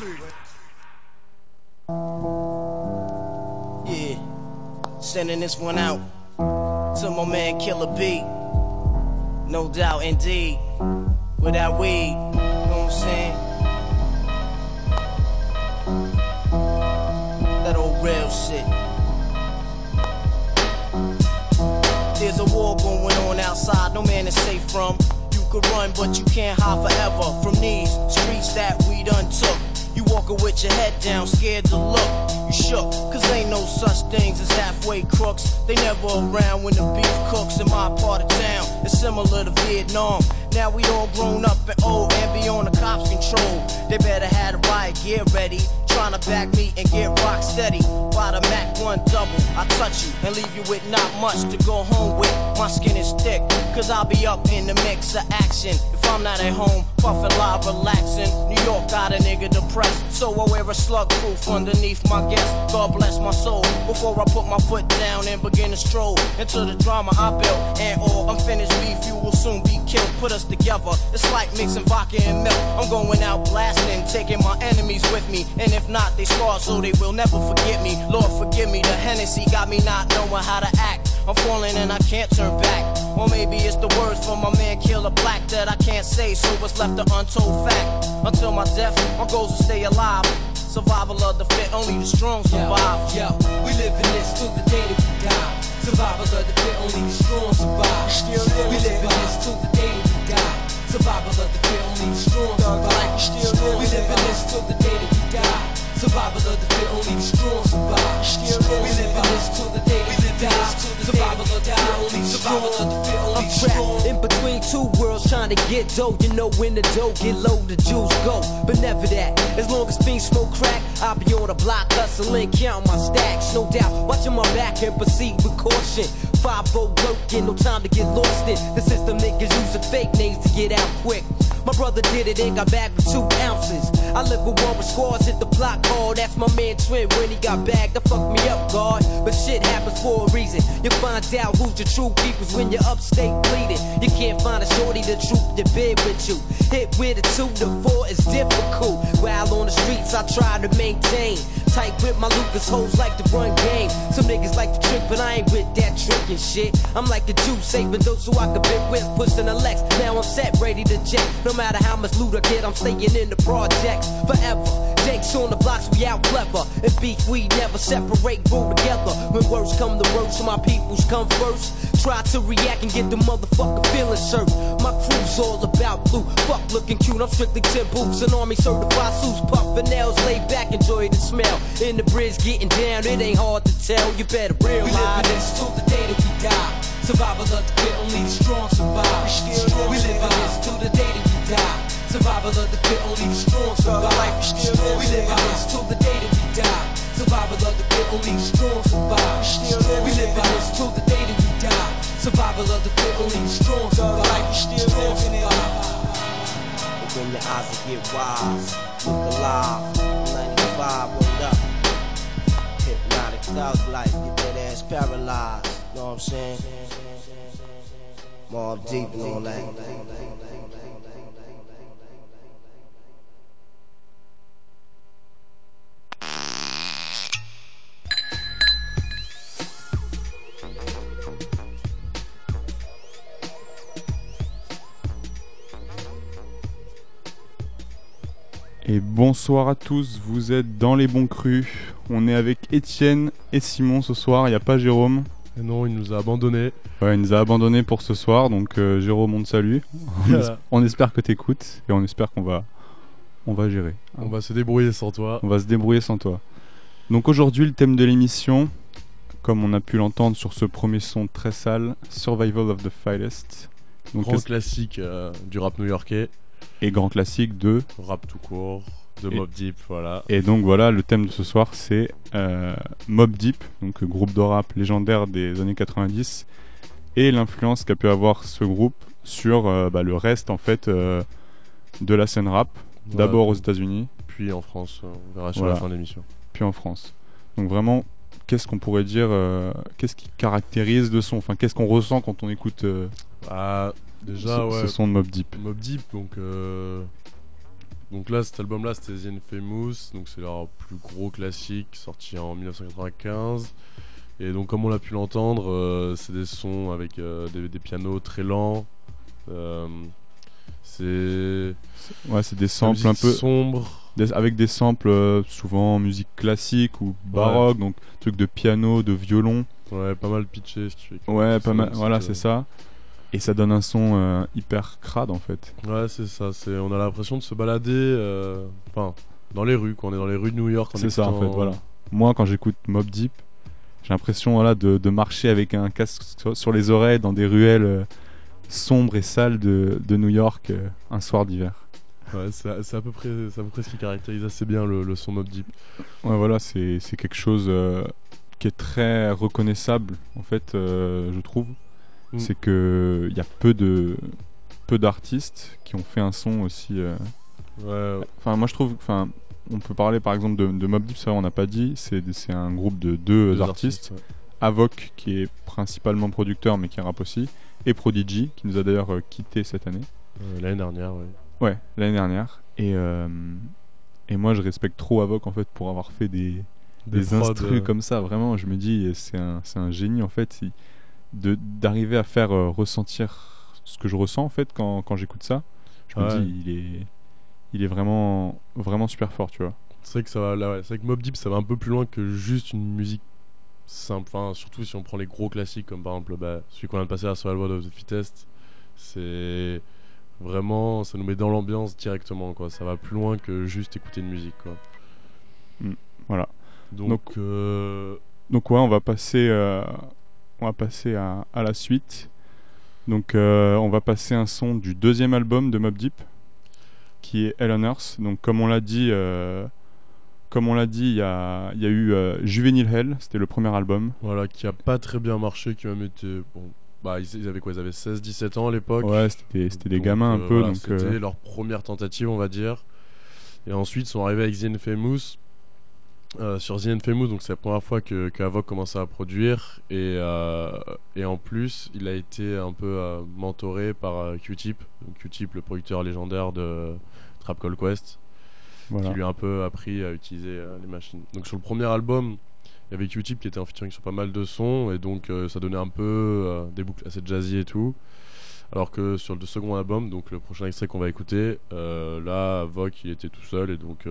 Yeah, sending this one out to my man Killer B. No doubt, indeed. Without weed, you know what I'm saying? That old real shit. There's a war going on outside, no man is safe from. You could run, but you can't hide forever from these streets that we done took. Walking with your head down, scared to look. You shook, cause ain't no such things as halfway crooks. They never around when the beef cooks in my part of town. It's similar to Vietnam. Now we all grown up and old and be on the cops' control. They better have the riot gear ready. Trying to back me and get rock steady. By the Mac 1 double, I touch you and leave you with not much to go home with. My skin is thick, cause I'll be up in the mix of action. I'm not at home, puffin' live, relaxing. New York got a nigga depressed, so I wear a slug proof underneath my guest. God bless my soul before I put my foot down and begin to stroll into the drama I built. And oh, all unfinished beef, you will soon be killed. Put us together, it's like mixing vodka and milk. I'm going out blasting, taking my enemies with me. And if not, they scarred so they will never forget me. Lord, forgive me, the Hennessy got me not knowing how to act. I'm falling and I can't turn back. Or maybe it's the words from my man Killer Black that I can't say, so it's left an untold fact. Until my death, my goals to stay alive. Survival of the fit, only the strong survive. Yo, yo, we live in this till the day that we die. Survival of the fit, only the strong survive. Still we live in this till the day that we die. Survival of the fit, only the strong survive. Still we live in this till the day that we die. Survival of the fit, only the strong survive. Still we live in this till the day I'm trapped in between two worlds trying to get dough. You know when the dough get low, the juice go. But never that. As long as fiends smoke crack, I'll be on the block hustling, count my stacks. No doubt, watching my back and proceed with caution. 5 working, no time to get lost in. The system niggas using fake names to get out quick. My brother did it and got back with two ounces. I live with one with squads, hit the block hard. That's my man Twin when he got bagged. That fucked me up, God. But shit happens for a reason. You find out who's your true peoples when you're upstate bleeding. You can't find a shorty to troop the bed with you. Hit with a two to four is difficult. While on the streets, I try to maintain. Tight with my Lucas hoes like to run game. Some niggas like to trick, but I ain't with that trickin' shit. I'm like a Jew, saving those who I could bit with, pushing the Lex. Now I'm set, ready to jet. No matter how much loot I get, I'm staying in the projects forever. Jake's on the blocks, we out clever. And beef, we never separate, roll together. When words come to words, my peoples come first. Try to react and get the motherfucker feeling served. My crew's all about blue. Fuck looking cute, I'm strictly 10 boots. An army certified suits, puffin' nails, lay back, enjoy the smell. In the bridge, getting down, it ain't hard to tell. You better realize. We live this till the day that we die. Survival of the fit, only the strong survive. We live in this till the day that we die. Survival of the fit, only the strong survive. We live in this till the day that we die. Survival of the fit, only the strong survive. We live in this till the day that we die. Survival of the fit, only the strong survive. Strong survive. Open your eyes get wise. Look alive. 95, word up. Hypnotic Et bonsoir à tous, vous êtes dans les bons crus. On est avec Étienne et Simon ce soir, il n'y a pas Jérôme. Et non, il nous a abandonnés. Ouais, il nous a abandonnés pour ce soir, donc euh, Jérôme, on te salue. On, Voilà. es- on espère que t'écoutes et on espère qu'on va, on va gérer. On va se débrouiller sans toi. On va se débrouiller sans toi. Donc aujourd'hui, le thème de l'émission, comme on a pu l'entendre sur ce premier son très sale, Survival of the Fittest. Donc, Grand classique euh, du rap new-yorkais. et grand classique de. Rap tout court, de Et- Mob Deep, voilà. Et donc voilà, le thème de ce soir, c'est euh, Mob Deep, donc euh, groupe de rap légendaire des années 90, et l'influence qu'a pu avoir ce groupe sur euh, bah, le reste en fait euh, de la scène rap, d'abord aux États-Unis, Puis en France, on verra sur Voilà. la fin de l'émission. puis en France. Donc vraiment, qu'est-ce qu'on pourrait dire, qu'est-ce qui caractérise le son, enfin qu'est-ce qu'on ressent quand on écoute euh, Ah, déjà, ce, ouais. ce son de Mob Deep? Mob Deep, donc Donc là, cet album-là, c'était The Infamous, donc c'est leur plus gros classique, sorti en 1995. Et donc, comme on l'a pu l'entendre, euh, c'est des sons avec euh, des, des pianos très lents. Euh, c'est Ouais, c'est des samples un peu sombre. des- avec des samples souvent musique classique ou baroque, donc trucs de piano, de violon. Ouais, pas mal pitché, qui fait que Ouais, pas mal. Voilà, c'est ça. Et ça donne un son euh, hyper crade en fait. Ouais, c'est ça. C'est, on a l'impression de se balader, euh, enfin, dans les rues, quand on est dans les rues de New York. C'est ça en fait, voilà. Moi, quand j'écoute Mob Deep, j'ai l'impression voilà, de, de marcher avec un casque sur, les oreilles dans des ruelles euh, sombres et sales de, de New York euh, un soir d'hiver. Ouais, c'est, c'est à peu près, c'est à peu près ce qui caractérise assez bien le, le son Mob Deep. Ouais, voilà, c'est c'est quelque chose euh, qui est très reconnaissable en fait, euh, je trouve. Mm. C'est que il y a peu de peu d'artistes qui ont fait un son aussi. euh, Ouais, Enfin, moi je trouve. Enfin, on peut parler par exemple de, de Mob Deep, ça on n'a pas dit. C'est c'est un groupe de deux, deux artistes. ouais. Avoc qui est principalement producteur mais qui rappe aussi. Et Prodigy qui nous a d'ailleurs euh, quitté cette année. Euh, l'année dernière, ouais. Ouais, l'année dernière. Et, euh, et moi je respecte trop Avoc en fait pour avoir fait des, des, instrus comme ça. Vraiment, je me dis c'est un, c'est un génie en fait. il- D'arriver à faire euh, ressentir ce que je ressens en fait quand, quand j'écoute ça. Je me Ouais. dis il est, il est vraiment, vraiment super fort, tu vois. C'est vrai que ça va, là, ouais, c'est vrai que Mob Deep, ça va un peu plus loin que juste une musique simple. Enfin, surtout si on prend les gros classiques comme par exemple bah, celui qu'on vient de passer à Survival of the Fittest. C'est vraiment, ça nous met dans l'ambiance directement, quoi. Ça va plus loin que juste écouter une musique, quoi. Mm, voilà. Donc, Donc- euh, Donc ouais, on va passer, euh, on va passer à, à la suite. Donc euh, on va passer un son du deuxième album de Mob Deep, qui est Hell on Earth. Donc comme on l'a dit, euh, comme on l'a dit, il y a, il y a eu euh, Juvenile Hell, c'était le premier album. voilà, qui a pas très bien marché, qui même été. Bon, bah, ils, avaient quoi Ils avaient 16-17 ans à l'époque. Ouais, c'était c'était des gamins un peu. voilà, C'était leur première tentative, on va dire. Et ensuite, ils sont arrivés avec The Infamous. Euh, sur The Infamous, donc c'est la première fois que, que Avoc commençait à produire. Et, euh, et en plus, il a été un peu euh, mentoré par Q-Tip. Q-Tip, le producteur légendaire de Trap Call Quest, voilà. qui lui a un peu appris à utiliser les machines. Donc sur le premier album, il y avait Q-Tip qui était en featuring sur pas mal de sons. Et donc ça donnait un peu des boucles assez jazzy et tout. Alors que sur le second album, donc le prochain extrait qu'on va écouter, là, Vogue il était tout seul et donc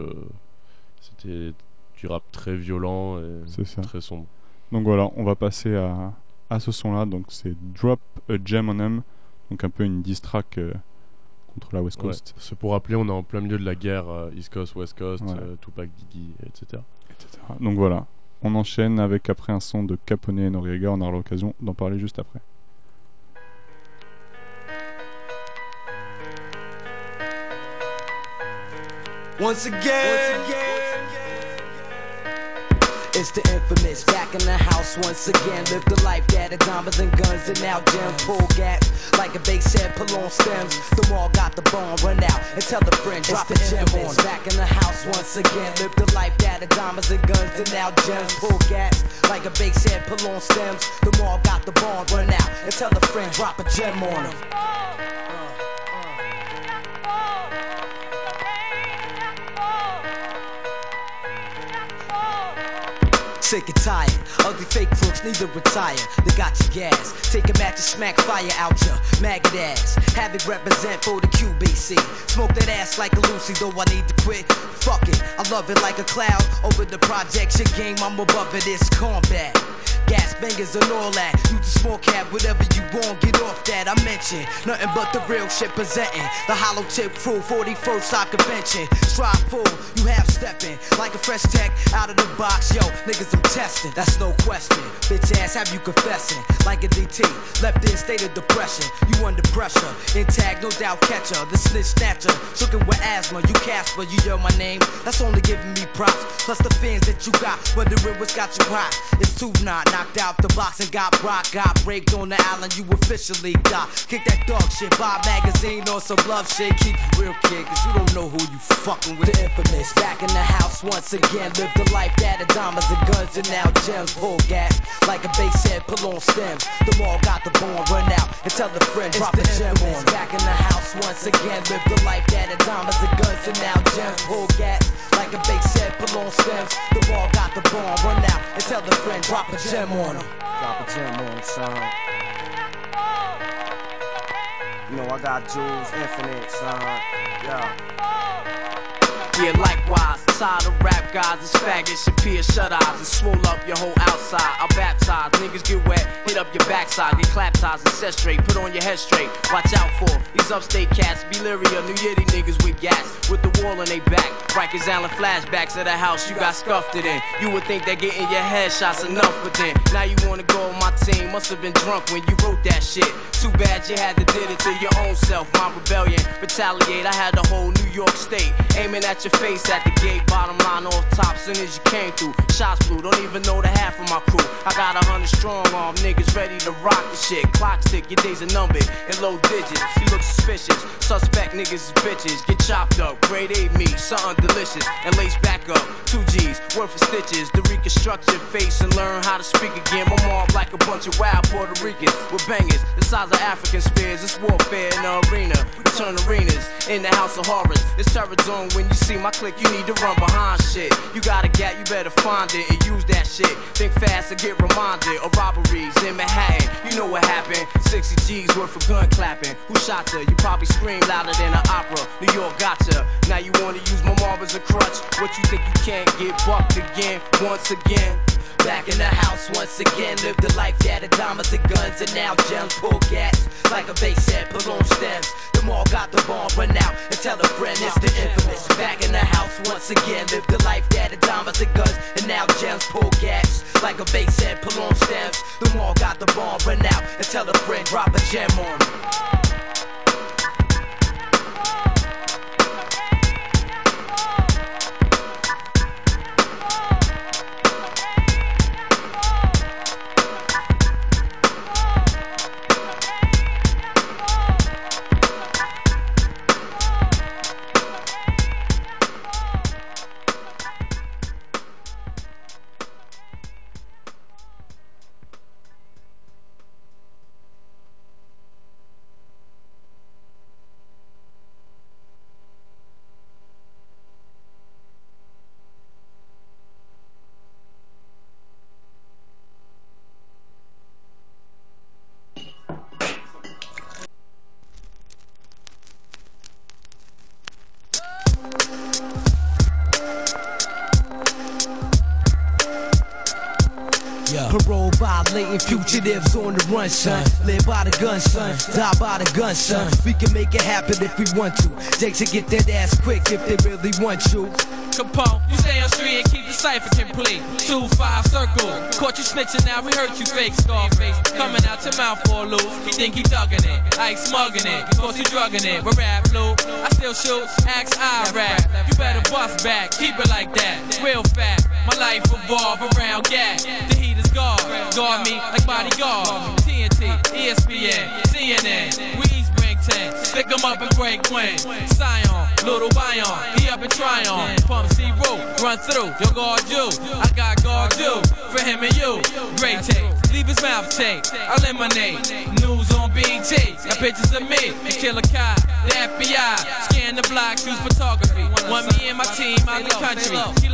c'était du rap très violent et ça. très sombre. Donc voilà, on va passer à, à ce son-là. Donc c'est Drop a Gem on Em, donc un peu une diss track euh, contre la West Ouais. Coast, C'est pour rappeler, on est en plein milieu de la guerre euh, East Coast, West Coast, Ouais. euh, Tupac, Biggie, etc. etc. Donc voilà, on enchaîne avec après un son de Capone et Noriega. On aura l'occasion d'en parler juste après. Once again, It's the infamous, back in the house once again. Live the life that had diamonds and guns and now gems. Pull gas like a bass head, pull on stems. The mall got the bomb, run out and tell the friend, drop the gem on. Back in the house once again. Live the life that had diamonds and guns and now gems. Pull gas like a bass head, pull on stems. The mall got the bomb, run out and tell the friend, drop a gem on him. Sick and tired, ugly fake crooks need to retire. They got your gas, take a match and smack fire out your maggot ass. Have it represent for the QBC. Smoke that ass like a Lucy, though I need to quit. Fuck it, I love it like a cloud. Over the projection game, I'm above it, it's combat. Gas bangers and all that. Use a small cab, whatever you want, get off that. I mention nothing but the real shit presenting. The hollow tip crew, 41st side convention. Strive full, you half stepping like a fresh tech out of the box. Yo, niggas, I'm testing, that's no question. Bitch ass, have you confessing like a DT? Left in state of depression, you under pressure. Intact, no doubt The snitch snatcher, shookin' with asthma. You Casper, you yell my name. That's only giving me props. Plus the fans that you got, wondering what's got you hot. It's two not knocked out the box and got rock. Got raped on the island, you officially got. Kick that dog shit, buy magazine or some love shit. Keep it real, kid, cause you don't know who you fucking with. The infamous, back in the house once again. Live the life that had diamonds and guns and now gems. Pull gas like a bass head, pull on stems. The mall got the bomb, run out and tell the friend, drop the gem on. Back in the house once once again live the life that had diamonds and guns and now gems pull gas like a big set, pull on stems. The wall got the bomb, run out and tell the friend drop a gem on him. Drop a gem on him, son. You know I got jewels infinite, son. Yeah. Yeah, likewise, tired of rap guys, it's faggots, peer shut eyes, and swole up your whole outside. I'll baptize, niggas get wet, hit up your backside, get clap ties and set straight, put on your head straight. Watch out for these upstate cats, Beliria, New Yiddy niggas with gas, with the wall on they back. Rikers Allen flashbacks of the house you got scuffed it in. You would think that getting your headshots enough, but then now you wanna go on my team. Must have been drunk when you wrote that shit. Too bad you had to did it to your own self. My rebellion, retaliate. I had the whole New York State aiming at your face at the gate. Bottom line off top, soon as you came through. Shots blew, don't even know the half of my crew. I got a hundred strong arm niggas ready to rock the shit. Clock tick, your days are numbered in low digits. You look suspicious. Suspect niggas is bitches. Get chopped up, grade A meat, something delicious. And lace back up, two G's, worth of stitches. To reconstruct your face and learn how to speak again. My mom like a bunch of wild Puerto Ricans with bangers. The size of African spears. It's warfare in the arena. Turn arenas in the house of horrors. It's terror zone when you see my click. You need to run behind shit. You got a gap, you better find it and use that shit. Think fast and get reminded of robberies in Manhattan. You know what happened? 60 G's worth of gun clapping. Who shot her? You probably scream louder than an opera. New York gotcha. Now you wanna use my mob as a crutch. What you think you can't get bucked again? Once again. Back in the house once again, live the life that diamonds and guns and now gems pull gas like a bass set, pull on stems. The mall got the bomb, run out and tell a friend it's the infamous. Back in the house once again, live the life that diamonds and guns and now gems pull gas like a bass set, pull on stems. The mall got the bomb, run out and tell a friend drop a gem on 'em. Run, son. Live by the gun, son. Die by the gun, son. We can make it happen if we want to. Take to get that ass quick if they really want you. Capone, you stay on street and keep the cipher complete. Two five circle, caught you snitching now. We hurt you, fake Scarface. Coming out your mouth for loop. He think he thugging it, ain't smugging it. Cause he drugging it. But rap loop, I still shoot. Axe I rap. You better bust back, keep it like that. Real fat, my life revolve around gas. The heat is guard, guard me like bodyguard. TNT, ESPN, CNN. We East Brington, stick 'em up in Great Quinn. Scion, little Bion, he up in Tryon. Pump C root, run through, yo guard you. I got guard you, for him and you. Great tape, leave his mouth tape. I lemonade, news on BT. Got pictures of me, and Killer Kai, the FBI. Scan the block, choose photography. Want me and my team out the country. Key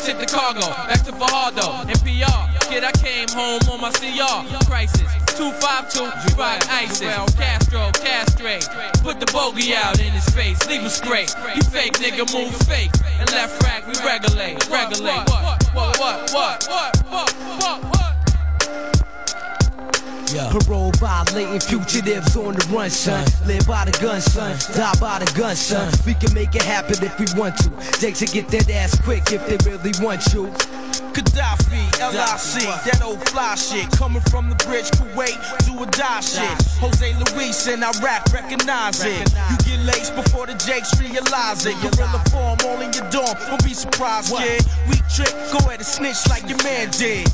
Ship the cargo, back to Fajardo, and PR. Kid, I came home on my CR. Crisis, 252, you rock ISIS. Castro, castrate. Put the bogey out in his face, leave him straight. You fake nigga, move fake. And left rack, we regulate, regulate. What, what, what, what, what, what, what, what? Parole violating fugitives on the run, son. Live by the gun, son. Die by the gun, son. We can make it happen if we want to. Take to get that ass quick if they really want you. Gaddafi, LIC, that old fly shit. Coming from the bridge, Kuwait, do or die shit. Jose Luis in Iraq, recognize it. You get laced before the Jakes realize it. Gorilla form all in your dorm, don't be surprised, kid. We trick, go ahead and snitch like your man did.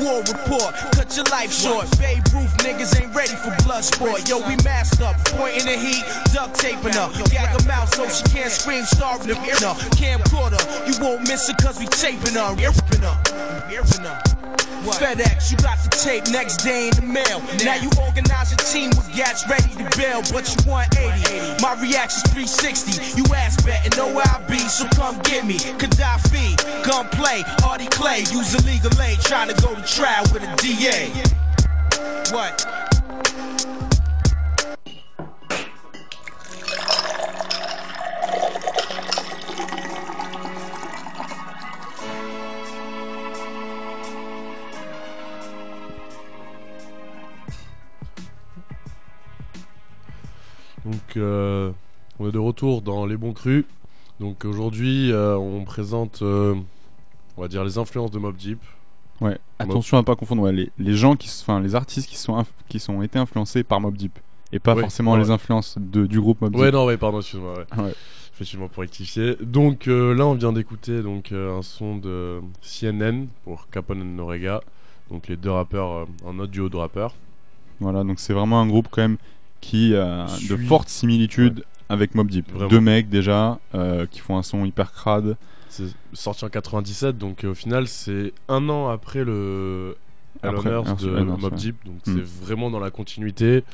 War report, cut your life short. Babe Ruth niggas ain't ready for blood sport. Yo, we masked up, pointing the heat, duct taping her. Gag her mouth so she can't scream, starving the ear. Camcorder, you won't miss her cause we taping her. Ripping her, her. FedEx, you got the tape next day in the mail. Now you organize a team with gats ready to bail, but you 180. My reaction's 360. You ass betting, know where I be, so come get me. Gaddafi, gun play, Artie Clay, use illegal aid, trying to go to with a DA. What? Donc, euh, on est de retour dans Les Bons Crus. Donc, aujourd'hui, euh, on présente, euh, on va dire, les influences de Mob Deep. Ouais, attention à pas confondre ouais, les, les gens qui enfin les artistes qui sont qui sont été influencés par Mob Deep et pas Oui, forcément ouais. les influences de, du groupe Mob Deep. Ouais, non, ouais, pardon, excuse-moi. Ouais. Ouais. Effectivement, pour rectifier. Donc, euh, là, on vient d'écouter donc euh, un son de CNN pour Capone and Norega. Donc, les deux rappeurs, euh, un autre duo de rappeurs. Voilà, donc c'est vraiment un groupe quand même qui a de fortes similitudes avec Mob Deep. Vraiment. Deux mecs déjà qui font un son hyper crade. C'est sorti en 97, donc euh, au final, c'est un an après le Hell de Mob. Deep. Donc, Mm. c'est vraiment dans la continuité.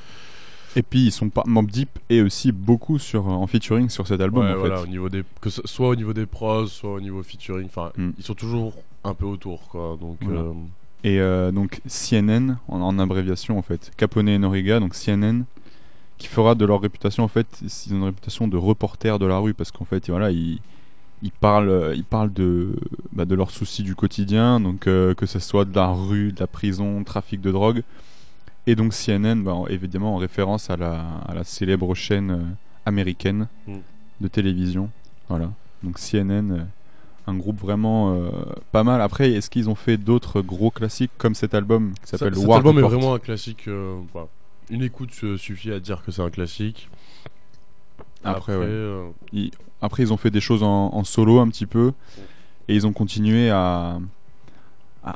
Et puis ils sont pas Mob Deep et aussi beaucoup sur en featuring sur cet album Ouais, en voilà, fait. au niveau des, que ce soit au niveau des pros, soit au niveau featuring. Enfin, Mm. ils sont toujours un peu autour, quoi. Donc, Voilà. euh, Et euh, donc CNN en, en abréviation en fait, Capone et Noriga, donc CNN qui fera de leur réputation en fait, ils ont une réputation de reporters de la rue parce qu'en fait voilà ils ils parlent, euh, ils parlent de, bah, de leurs soucis du quotidien, donc euh, que ce soit de la rue, de la prison, trafic de drogue. Et donc CNN, bah, en- évidemment en référence à la, à la célèbre chaîne euh, américaine Mm. de télévision. Voilà. Donc CNN, un groupe vraiment euh, pas mal. Après, est-ce qu'ils ont fait d'autres gros classiques comme cet album qui s'appelle cet War album est vraiment un classique. euh, voilà. Une écoute suffit à dire que c'est un classique. Après, ouais. euh, Ils- Après, ils ont fait des choses en, en solo un petit peu et ils ont continué à,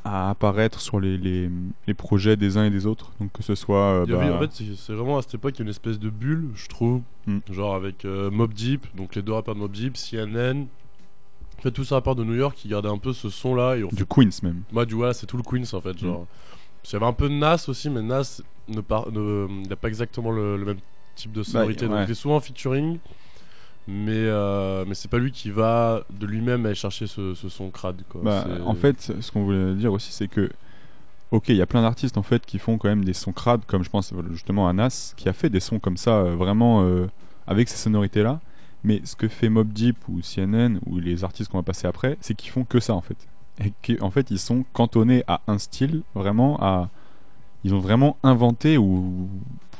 apparaître sur les, les, les projets des uns et des autres. Donc que ce soit euh, avait- bah, en fait, c'est vraiment à cette époque il y a une espèce de bulle, je trouve. Mm. Genre avec euh, Mob Deep, donc les deux rappeurs de Mob Deep, CNN. En fait, tous ces rappeurs de New York qui gardaient un peu ce son là. Et on du Queens même. Moi, du c'est tout le Queens en fait. Mm. Genre, il y avait un peu de Nas aussi, mais Nas ne par- ne- n'a pas exactement le, le même type de sonorité. Bah, ouais. Donc, il est souvent en featuring, mais euh, mais c'est pas lui qui va de lui-même aller chercher ce, ce son crade. Quoi. Bah, en fait, ce qu'on voulait dire aussi, c'est que, ok, il y a plein d'artistes en fait qui font quand même des sons crades, comme je pense justement à Nas, qui a fait des sons comme ça, euh, vraiment euh, avec ces sonorités-là. Mais ce que fait Mob Deep ou CNN ou les artistes qu'on va passer après, c'est qu'ils font que ça en fait. Et qu'en fait, ils sont cantonnés à un style, vraiment à. Ils ont vraiment inventé ou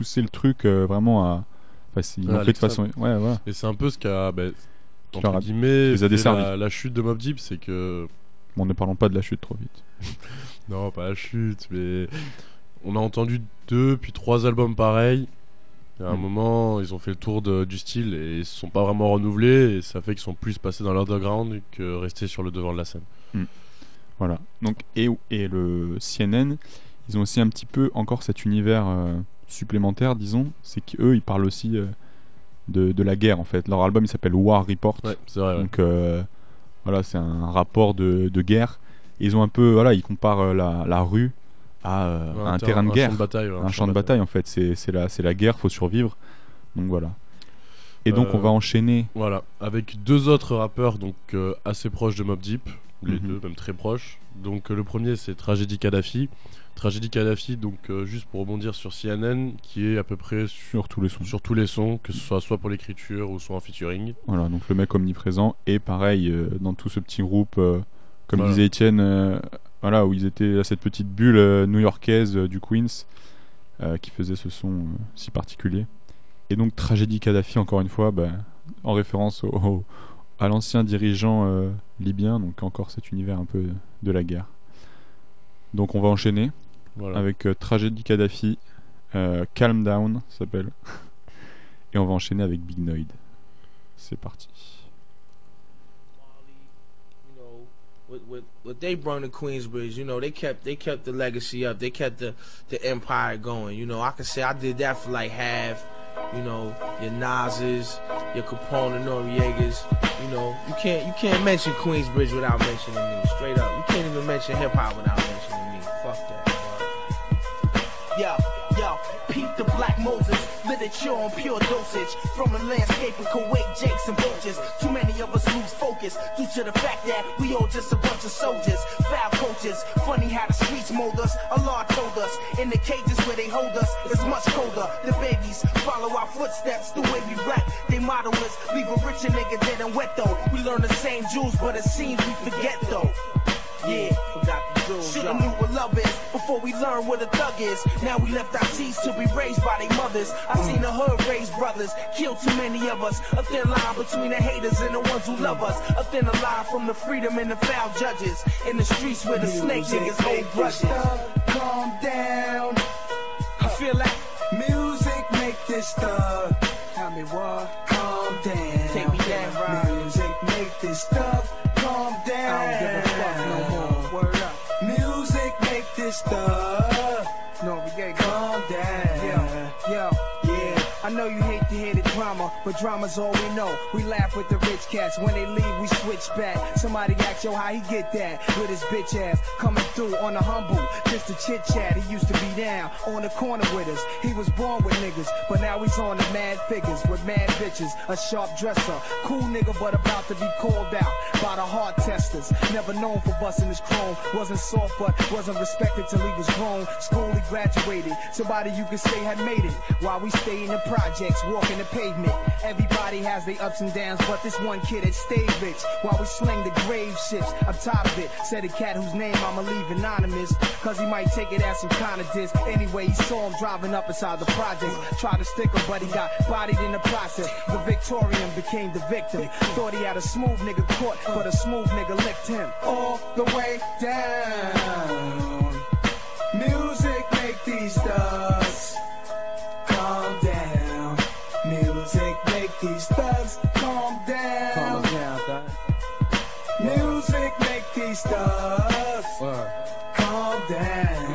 poussé le truc euh, vraiment à. Enfin, ils fait de façon. Ouais, voilà. Et c'est un peu ce qu'a bah, entre a- guillemets les a la, la chute de Mob Deep, c'est que Bon, ne parlons pas de la chute trop vite. non, pas la chute, mais on a entendu deux puis trois albums pareils. Et à un Mm. moment, ils ont fait le tour de- du style et ils se sont pas vraiment renouvelés et ça fait qu'ils sont plus passés dans l'underground que restés sur le devant de la scène. Voilà. Donc, et, et le CNN, ils ont aussi un petit peu encore cet univers euh, supplémentaire, disons. C'est qu'eux, ils parlent aussi euh, de, de la guerre, en fait. Leur album, il s'appelle War Report. Ouais, c'est vrai. ouais. Donc, euh, voilà, c'est un rapport de, de guerre. Et ils ont un peu, voilà, ils comparent euh, la, la rue à, Ouais, à un terrain de un guerre. champ de bataille. un champ de bataille, en fait. C'est c'est la, la guerre, faut survivre. Donc, voilà. Et donc, on va enchaîner. Voilà, avec deux autres rappeurs donc assez proches de Mob Deep, les Mhm. deux même très proches. Donc le premier c'est Tragédie Kadhafi. Tragédie Kadhafi, donc euh, juste pour rebondir sur CNN, qui est à peu près sur, tous les sons. sur tous les sons, que ce soit soit pour l'écriture ou soit en featuring. Voilà, donc le mec omniprésent. Et pareil, euh, dans tout ce petit groupe, euh, comme Voilà. disait Étienne, voilà, où ils étaient à cette petite bulle new-yorkaise du Queens, qui faisait ce son si particulier. Et donc, Tragédie Kadhafi, encore une fois, bah, en référence au, au- à l'ancien dirigeant libyen, donc encore cet univers un peu de la guerre. Donc, on va enchaîner Voilà. avec euh, Tragédie Kadhafi, euh, Calm Down, ça s'appelle. Et on va enchaîner avec Big Noid. C'est parti. You know, what, they brought to Queensbridge, you know, they kept they kept the legacy up. They kept the the empire going. You know, I can say I did that for like half. You know, your Nas's, your Capone and Noriegas. You know, you can't you can't mention Queensbridge without mentioning me. Straight up, you can't even mention hip hop without mentioning me. Fuck that. Yo, yo, peep the black Moses, literature on pure dosage. From a landscape of Kuwait, Jakes and vultures. Too many of us lose focus due to the fact that we all just a bunch of soldiers, foul coaches. Funny how the streets mold us. Allah told us in the cages where they hold us, it's much colder. The babies follow our footsteps the way we rap. They motto is leave a richer nigga dead and wet though. We learn the same jewels, but it seems we forget though. Yeah, Forgot the jewels. Shoulda knew what love is before we learned what a thug is. Now we left our seeds to be raised by their mothers. I seen the hood raise brothers, kill too many of us. A thin line between the haters and the ones who love us. A thin line from the freedom and the foul judges. In the streets where the snake niggas hold grudges. Calm down. I feel like Music make this thug. tell me what. Calm down. Take me down, right? Music make this thug. sister. No, yeah, calm down. Yeah, yeah, yeah. I know you but drama's all we know. We laugh with the rich cats. When they leave, we switch back. Somebody ask yo how he get that with his bitch ass coming through on the humble. Just a chit chat. He used to be down on the corner with us. He was born with niggas, but now he's on the mad figures with mad bitches. A sharp dresser, cool nigga, but about to be called out by the hard testers. Never known for busting his chrome. Wasn't soft, but wasn't respected till he was grown. School he graduated. Somebody you could say had made it. While we stay in the projects, walking the pavement. Everybody has their ups and downs, but this one kid had stayed rich. While we sling the grave ships, I'm tired of it. Said a cat whose name I'ma leave anonymous. Cause he might take it as some kind of diss. Anyway, he saw him driving up inside the project. Tried to stick him, but he got bodied in the process. The Victorian became the victim. Thought he had a smooth nigga caught, but a smooth nigga licked him. all the way down. Calm down.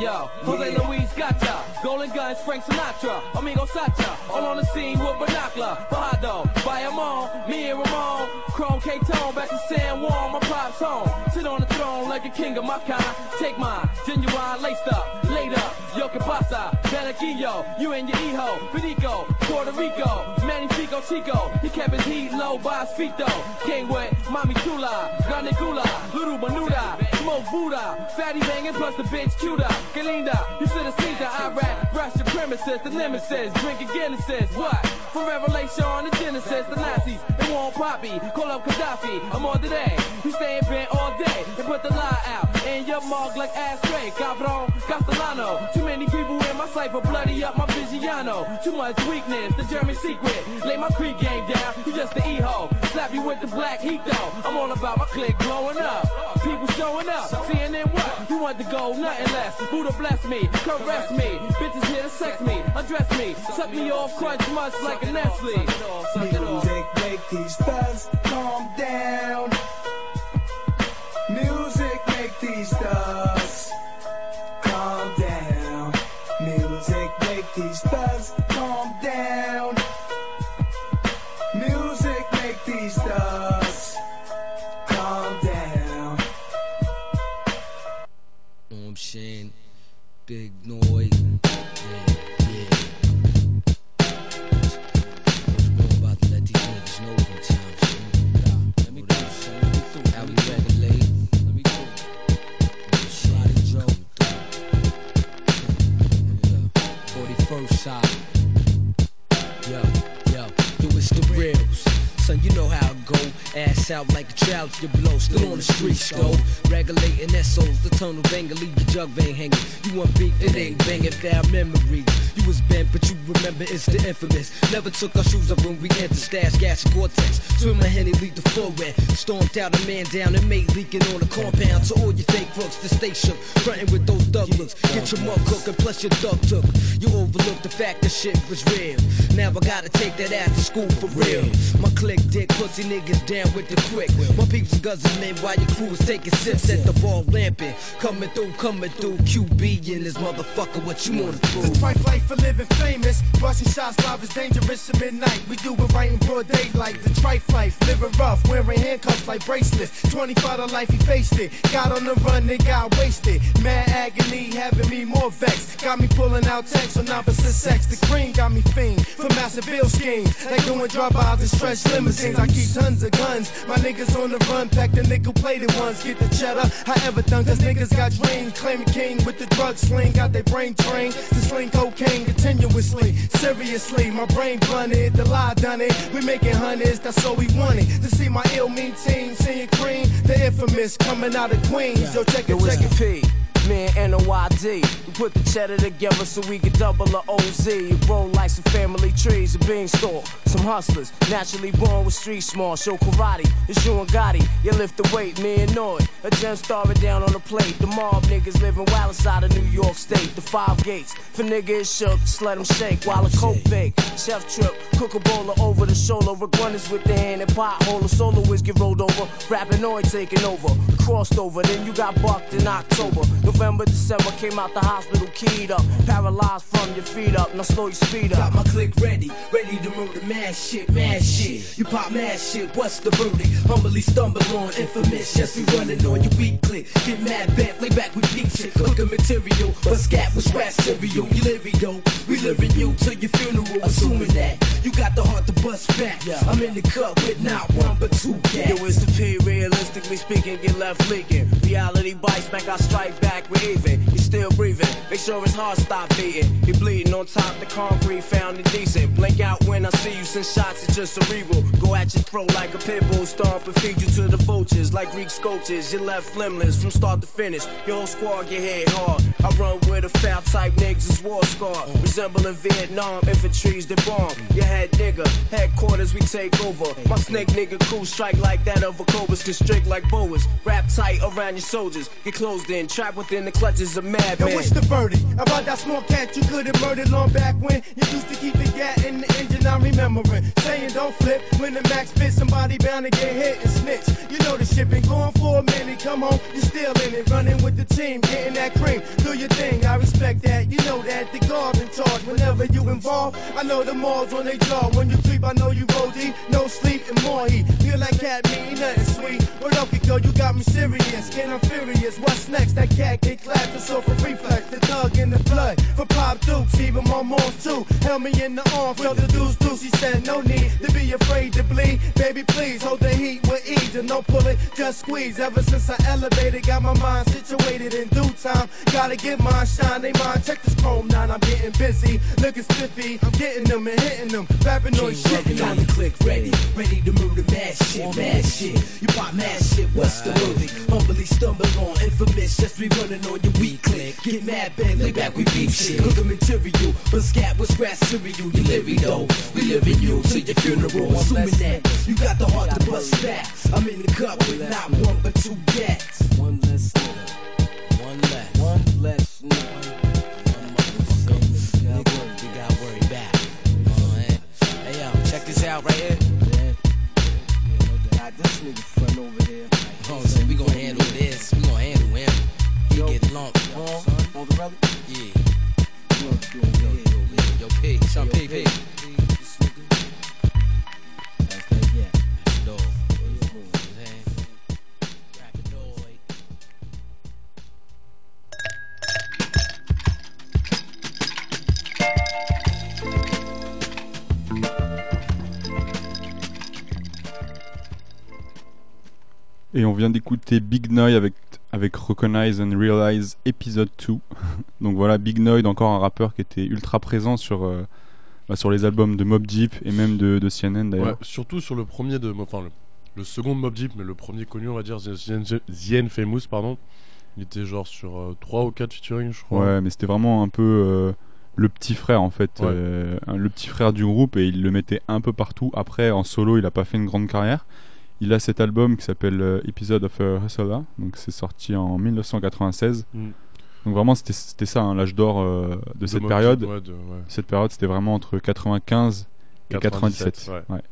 Yo, Jose Yeah. Luis Gotcha, Golden Guns, Frank Sinatra, Amigo Sacha, all on the scene with binocular, Bajado, Bayamon, me and Ramon, Chrome K-Tone, back to San Juan, my pops home, sit on the throne like a king of my kind, take mine, genuine, laced up, laid up, yo que pasa, Benaquillo, you and your hijo, Perico, Puerto Rico, Chico, he kept his heat low by his feet though, came with Mami Chula, Grande Gula, Little Manuda, Smoke Buddha, Fatty banging plus the bitch cuter, que linda, you should have seen that I rap, rush your premises, the nemesis, drinking Guinnesses, what? From Revelation to Genesis, the Nazis, they want Poppy, call up Gaddafi, I'm on today, you stay in bed all day, and put the lie out, in your mug like ashtray, cabron, Castellano, too many people in my cipher, bloody up my Vigiano, too much weakness, the German secret, lay my creek game down, you just the e-ho, slap you with the black heat though, I'm all about my clique blowing up, people showing up, seeing in what, you want to go, nothing less, Buddha bless me, caress me, bitches here to sex me, undress me, suck me off, crunch much like a Nestle, suck it off. Music make these thugs calm down. Music make these thugs Out like a child you blow. Still on the streets, though. Regulating SOs, the tunnel banger, leave your jug vein hanging. You want beef, it ain't banging, foul memories. You was bent, but you remember it's the infamous. Never took our shoes off when we entered stash, gas, Cortex. Swim my henny, lead the floor wet. Stormed out a man down and made leaking on the compound. To all your fake crooks, to stay shook. Frontin' with those thug looks. Get your mug cooking, plus your thug took. You overlooked the fact that shit was real. Now I gotta take that to school for real. My click dick, pussy niggas down with the quick. My people's guzzling while your crew is taking sips at the ball lamping. Coming through, coming through. QB in this motherfucker, what you wanna do? The trife life for living famous. Rushing shots live is dangerous at midnight. We do it right in broad daylight. The trife life, living rough, wearing handcuffs like bracelets. 25 to life, he faced it. Got on the run, they got wasted. Mad agony, having me more vexed. Got me pulling out texts on opposite sex. The cream got me fiend for massive bill schemes. Like doing drop-outs and stretch limousines. I keep tons of guns. My niggas on the run, pack the nickel plated ones. Get the cheddar, however done, cause niggas got dreams. Claiming king with the drug sling. Got their brain trained to sling cocaine continuously. Seriously, my brain blunted, the lie done it. We making hundreds, that's all we wanted. To see my ill mean team, seeing cream, the infamous coming out of Queens. Yo, check it, check it. P. Me and NOYD. We put the cheddar together so we can double the OZ. Roll like some family trees, a beanstalk. Some hustlers, naturally born with street smart. Show karate, it's you and Gotti. You lift the weight, me and Noid. A gem starring down on the plate. The mob niggas living wild inside of New York State. The five gates. For niggas shook, just let them shake while a coke bake. Chef trip, cook a bowler over the shoulder. Rick runners with the hand and pothole. A soloist get rolled over. Rapping Noid taking over. Crossed over, then you got bucked in October. November, December came out the hospital keyed up. Paralyzed from your feet up. Now slow your speed up. Got my click ready, ready to murder mad shit, mad shit. You pop mad shit, what's the verdict? Humbly stumble on infamous, just be running on your weak click. Get mad bent, lay back with peep shit. Cooking material, but scat with scratch cereal. You living yo, we living you till your funeral. Assuming that you got the heart to bust back. I'm in the cup with not one but two cats. Yo, it's the P, realistically speaking, get left leaking. Reality bites back, I strike back, we're even. Make sure his heart stop beating. He bleeding on top the concrete, found indecent. Blink out when I see you, send shots, it's just cerebral. Go at your throat like a pit bull, stomp and feed you to the vultures like Greek sculptures. You're left limbless from start to finish. Your whole squad get hit hard. I run with a foul type niggas, is war scar. Resembling Vietnam infantry's the bomb. Your head nigga, headquarters we take over. My snake nigga crew strike like that of a cobras, constrict like boas. Wrap tight around your soldiers, get closed in, trapped within the clutches of Yo, madmen. what's the verdict? About that small cat you could have murdered long back when you used to keep the gat in the engine. I'm remembering saying don't flip when the max spit. Somebody bound to get hit and snitch. You know the shit been going for a minute. Come home, you still in it, running with the team, getting that cream. Do your thing, I respect that. You know that the guard in charge whenever you involved. I know the malls on they jaw. When you creep, I know you roll deep. No sleep and more heat. Feel like cat me, nothing sweet. But okay, girl, you got me serious. Get I'm furious. What's next? That cat get clapped. It's over reflex. The thug in the blood. For Pop Dukes, even my moms too. Held me in the arm, felt the deuce deuce. He said, No need to be afraid to bleed. Baby, please hold the heat with ease and don't pull it, just squeeze. Ever since I elevated, got my mind situated in due time. Gotta get mine shine, they mind. Check this chrome nine, I'm getting busy. Looking spiffy, I'm getting them and hitting them. Rapping on King shit. On the click, ready, ready to murder mad shit, mad shit. You pop mad shit, what's the verdict? Humbly stumble on infamous, just be running on your weak click. Get mad bent, lay back with beef shit. Cooking material, but scat with scratch cereal. You live though, we live in you till your funeral. Assuming that you got the heart to bust back. I'm in the cup with not one but two gats. Vient d'écouter Big Noy avec, avec Recognize and Realize épisode 2. Donc voilà, Big Noy, encore un rappeur qui était ultra présent sur, euh, bah, sur les albums de Mob Deep et même de, de CNN Ouais, d'ailleurs. surtout sur le premier de. Enfin, le, le second de Mob Deep, mais le premier connu, on va dire, The Famous, pardon. Il était genre sur 3 ou 4 featuring, je crois. Ouais, mais c'était vraiment un peu euh, le petit frère en fait, Ouais. euh, le petit frère du groupe et il le mettait un peu partout. Après, en solo, il a pas fait une grande carrière. Il a cet album qui s'appelle euh, Episode of a Hustler, donc c'est sorti en 1996. Mm. Donc vraiment, c'était ça, hein, l'âge d'or euh, de, cette période. Deep, ouais, de- ouais. Cette période, c'était vraiment entre 95 et 97. 97, ouais.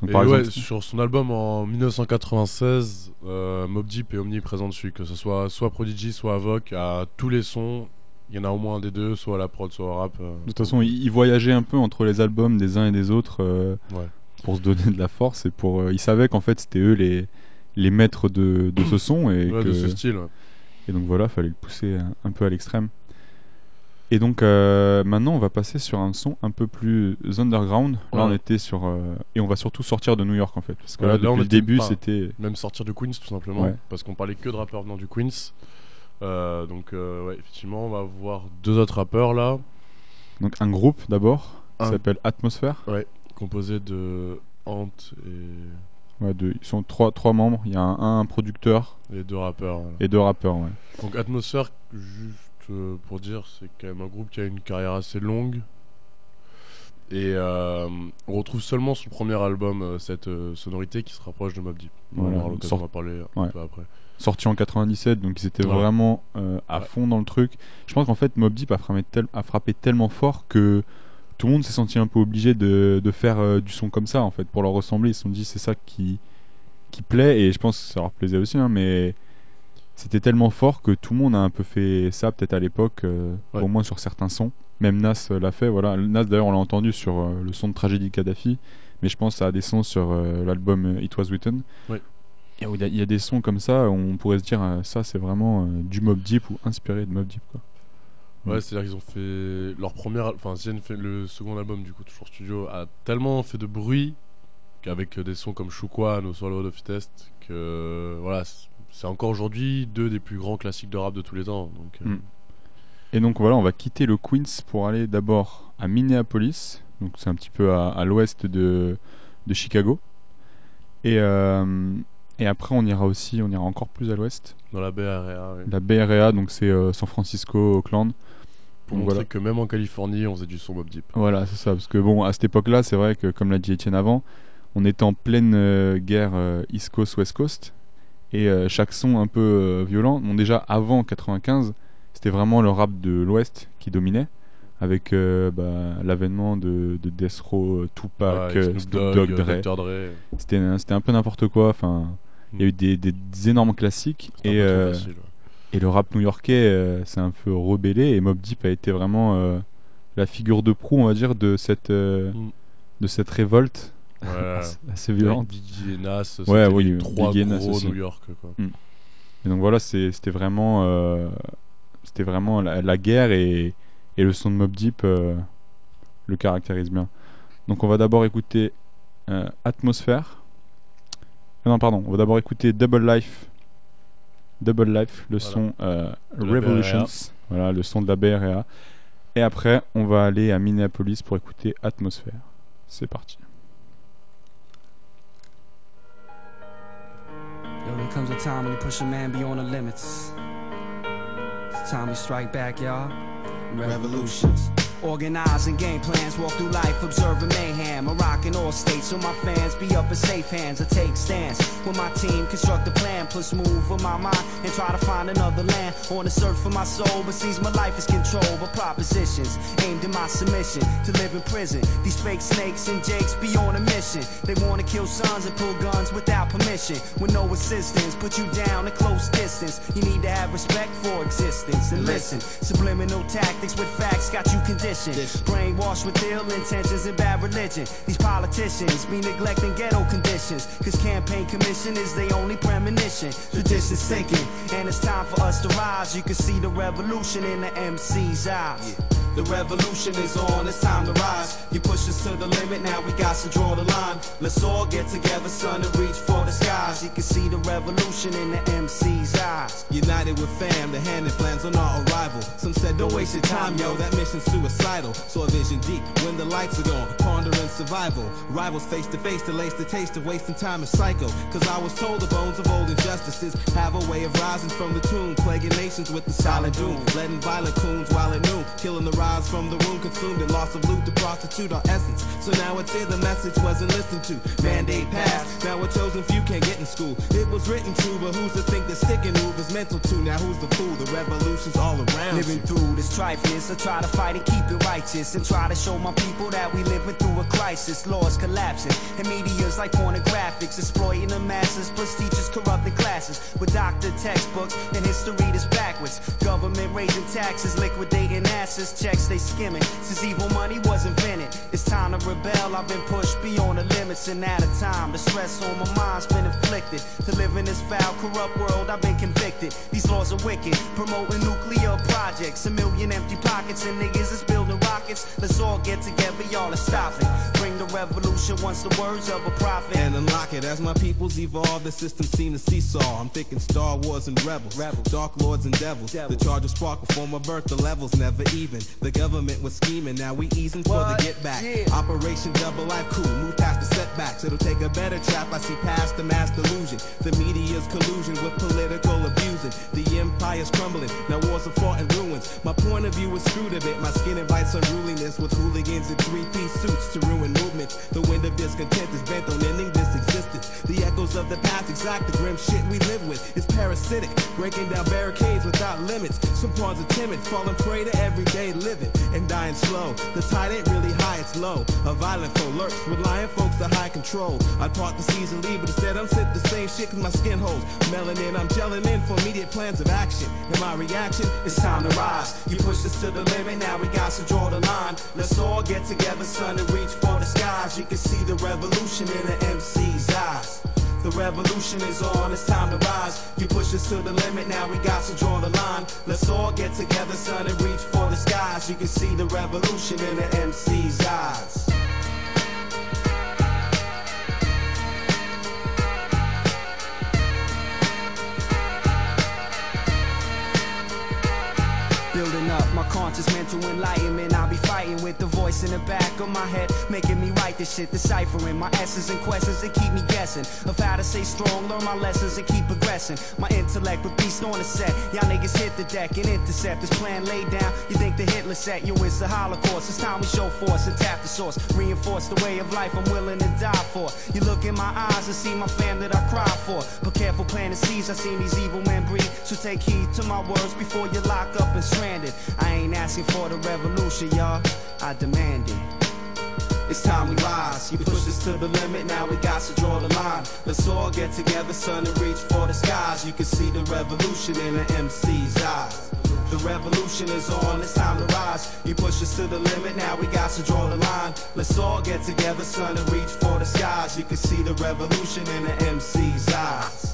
Donc, Et par exemple, sur son album en 1996, euh, Mob Deep est omniprésent dessus, que ce soit soit Prodigy, soit Avoc, à tous les sons, il y en a au moins un des deux, soit à la prod, soit au rap. euh. de toute façon, il, il voyageait un peu entre les albums des uns et des autres euh, Ouais. Pour se donner de la force et pour. euh, il savait qu'en fait c'était eux les les maîtres de, de ce son et Ouais, que de ce style. ouais. et donc voilà, fallait le pousser un, un peu à l'extrême. Et donc euh, maintenant, on va passer sur un son un peu plus underground. Là, on Ouais. était sur euh, et on va surtout sortir de New York en fait, parce que Ouais, là, on depuis le début, c'était Même sortir du Queens tout simplement, Ouais. parce qu'on parlait que de rappeurs venant du Queens. Euh, donc ouais, effectivement, on va voir deux autres rappeurs là, donc un groupe d'abord qui s'appelle Atmosphere. Composés de Ant et, Ouais, de- ils sont trois trois membres. Il y a un, un producteur et deux rappeurs. voilà. et deux rappeurs. Ouais. Donc Atmosphère, juste euh, pour dire, c'est quand même un groupe qui a une carrière assez longue. Et euh, on retrouve seulement sur le premier album euh, cette sonorité qui se rapproche de Mob Deep. On Voilà, aura l'occasion sort- d'en parler un Ouais. peu après. sorti en 97, donc ils étaient Ouais. vraiment euh, à Ouais. fond dans le truc. Je pense qu'en fait, Mob Deep a frappé, tel- a frappé tellement fort que tout le monde s'est senti un peu obligé de, de faire euh, du son comme ça, en fait, pour leur ressembler. Ils se sont dit, c'est ça qui, qui plaît, et je pense que ça leur plaisait aussi, hein, mais c'était tellement fort que tout le monde a un peu fait ça, peut-être à l'époque, euh, Ouais. au moins sur certains sons. Même Nas l'a fait, voilà. Nas, d'ailleurs, on l'a entendu sur euh, le son de Tragédie Kadhafi, mais je pense a des sons sur l'album It Was Written. Ouais. Il y, a- il y a des sons comme ça, où on pourrait se dire, ça c'est vraiment du Mob Deep ou inspiré de Mob Deep. Quoi. Ouais, Mm. c'est-à-dire qu'ils ont fait leur premier, al- enfin fait le second album du coup toujours studio a tellement fait de bruit qu'avec euh, des sons comme Shukwan ou Swallow of Test que voilà c'est encore aujourd'hui deux des plus grands classiques de rap de tous les temps. Donc euh, Mm. Et donc voilà, on va quitter le Queens pour aller d'abord à Minneapolis, donc c'est un petit peu à, à l'ouest de, de Chicago. Et, euh, et après, on ira aussi, on ira encore plus à l'ouest. dans la Bay Area. La Bay Area, donc c'est euh, San Francisco, Oakland. Pour montrer voilà. que même en Californie on faisait du son Mob Deep. Voilà, c'est ça. Parce que bon, à cette époque-là, c'est vrai que, comme l'a dit Étienne avant, on était en pleine euh, guerre euh, East Coast, West Coast. Et euh, chaque son un peu violent. Bon, déjà, avant 95, c'était vraiment le rap de l'Ouest qui dominait. Avec bah, l'avènement de, de Death Row, Tupac, Ouais, Snoop Dogg, Dre. Dr. Dre. C'était un, c'était un peu n'importe quoi. Enfin, il y a eu des, des énormes classiques. Et, facile, ouais. Et le rap new-yorkais euh, s'est un peu rebellé et Mob Deep a été vraiment euh, la figure de proue, on va dire, de cette, euh, Mm. de cette révolte Ouais. assez, violente. Biggie et Nas, Ouais, oui, les trois Nas gros. New York quoi. Et donc voilà, c'était vraiment, euh, c'était vraiment la, la guerre et, et le son de Mob Deep euh, le caractérise bien. Donc on va d'abord écouter euh, Atmosphère. Ah non, pardon, on va d'abord écouter Double Life. Double Life, le Voilà. son euh, De la Bay Revolutions. Voilà, le son de la Area. Et après, on va aller à Minneapolis pour écouter Atmosphère. C'est parti. Yo, there comes a time when you push a man beyond the limits. It's time we strike back, y'all. Revolutions. Organizing game plans, walk through life observing mayhem. I'm rocking all states, so my fans be up in safe hands. I take stance with my team, construct a plan, plus move with my mind and try to find another land. On the search for my soul, but sees my life is controlled by propositions aimed at my submission to live in prison. These fake snakes and jakes be on a mission. They wanna kill sons and pull guns without permission, with no assistance. Put you down a close distance. You need to have respect for existence and listen. Subliminal tactics with facts got you conditioned. Brainwashed with ill intentions and bad religion. These politicians be neglecting ghetto conditions. Cause campaign commission is their only premonition. Tradition sinking, and it's time for us to rise. You can see the revolution in the MC's eyes. The revolution is on, it's time to to the limit, now we got to draw the line. Let's all get together, son, and reach for the skies. You can see the revolution in the MC's eyes. United with fam, the hand that plans on our arrival. Some said, don't waste your time, yo, that mission's suicidal. So a vision deep when the lights are gone, pondering survival. Rivals face to face lace the taste of wasting time is psycho. Cause I was told the bones of old injustices have a way of rising from the tomb, plaguing nations with the solid doom. Letting violent coons while at noon, killing the rise from the room, consumed in loss of loot to prostitute our essence. So now it's here the message wasn't listened to. Mandate passed, now a chosen few can't get in school. It was written true, but who's to think that stick and move is mental too? Now who's the fool? The revolution's all around. Living you. through this trifleness, I try to fight and keep it righteous and try to show my people that we living through a crisis. Laws collapsing and media's like pornographics, exploiting the masses, plus teachers corrupting classes with doctor textbooks and history that's backwards. Government raising taxes, liquidating assets, checks they skimming. Since evil money was invented, it's time to rebel. I've been pushed beyond the limits and out of time. The stress on my mind's been inflicted. To live in this foul, corrupt world, I've been convicted. These laws are wicked, promoting nuclear projects. A million empty pockets and niggas is building rockets. Let's all get together, y'all, and stop it. Bring the revolution once the words of a prophet. And unlock it as my peoples evolve. The system seen a seesaw. I'm thinking Star Wars and Rebels, Rebels. Dark Lords and Devils. Devils. The charges spark before my birth. The levels never even. The government was scheming. Now we easing for the get back. Yeah. Operation Double Life Cool. Move past the setbacks. It'll take a better trap. I see past the mass delusion. The media's collusion with political abusing. The empire's crumbling. Now wars are fought in ruins. My point of view is screwed a bit. My skin invites unruliness with hooligans in three-piece suits to ruin movements. The wind of discontent is bent on ending this existence. The echoes of the past exact the grim shit we live with. Parasitic, breaking down barricades without limits. Some pawns are timid, falling prey to everyday living and dying slow. The tide ain't really high, it's low. A violent foe lurks, relying folks to high control. I'd part the seas and leave, but instead I'm sitting the same shit cause my skin holds melanin. I'm gelling in for immediate plans of action. And my reaction, it's time to rise. You push us to the limit, now we got to draw the line. Let's all get together, son, and reach for the skies. You can see the revolution in the MC's eyes. The revolution is on, it's time to rise. You push us to the limit, now we got to draw the line. Let's all get together, son, and reach for the skies. You can see the revolution in the MC's eyes. Building up my conscious mental enlightenment. I'll be with the voice in the back of my head, making me write this shit, deciphering my essence and questions that keep me guessing of how to stay strong, learn my lessons and keep progressing. My intellect with beast on the set. Y'all niggas hit the deck and intercept this plan laid down. You think the Hitler set you it's the Holocaust? It's time we show force and tap the source, reinforce the way of life I'm willing to die for. You look in my eyes and see my fam that I cry for. But careful planting seeds, I seen these evil men breed. So take heed to my words before you lock up and stranded. I ain't asking for the revolution, y'all. I demand it. It's time we rise. You push us to the limit, now we got to draw the line. Let's all get together, son, and reach for the skies. You can see the revolution in the MC's eyes. The revolution is on, it's time to rise. You push us to the limit, now we got to draw the line. Let's all get together, son, and reach for the skies. You can see the revolution in the MC's eyes.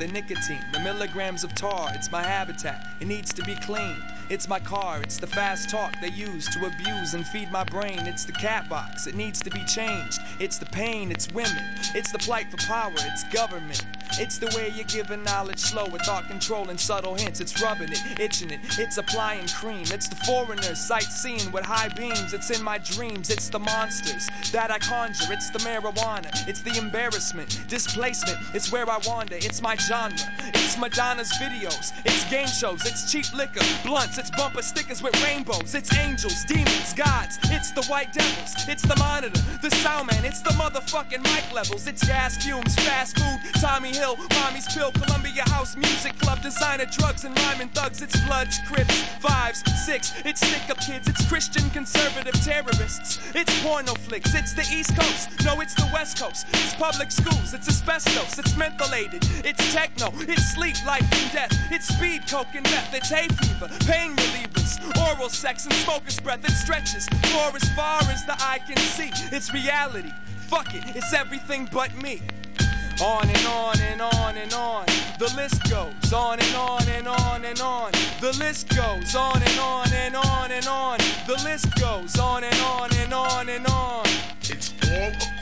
The nicotine, the milligrams of tar. It's my habitat. It needs to be clean. It's my car. It's the fast talk they use to abuse and feed my brain. It's the cat box. It needs to be changed. It's the pain. It's women. It's the plight for power. It's government. It's the way you're giving knowledge slow with thought control and subtle hints. It's rubbing it, itching it. It's applying cream. It's the foreigner sightseeing with high beams. It's in my dreams. It's the monsters that I conjure. It's the marijuana. It's the embarrassment, displacement. It's where I wander. It's my genre. It's Madonna's videos. It's game shows. It's cheap liquor, blunts. it's bumper stickers with rainbows. It's angels, demons, gods. It's the white devils. It's the monitor, the sound man. It's the motherfucking mic levels. It's gas fumes, fast food, Tommy Hill, Mommy's Pill, Columbia House, Music Club, designer drugs and rhyming thugs. It's Bloods, Crips, Fives, Six. It's stick up kids. It's Christian conservative terrorists. It's porno flicks. It's the East Coast. No, it's the West Coast. It's public schools. It's asbestos. It's mentholated. It's techno. It's sleep, life, and death. It's speed, coke, and meth. It's hay fever, pain relievers, oral sex, and smoker's breath. It stretches for as far as the eye can see. It's reality. Fuck it. It's everything but me. On and on and on and on. The list goes on and on and on and on. The list goes on and on and on and on. The list goes on and on and on and on. It's all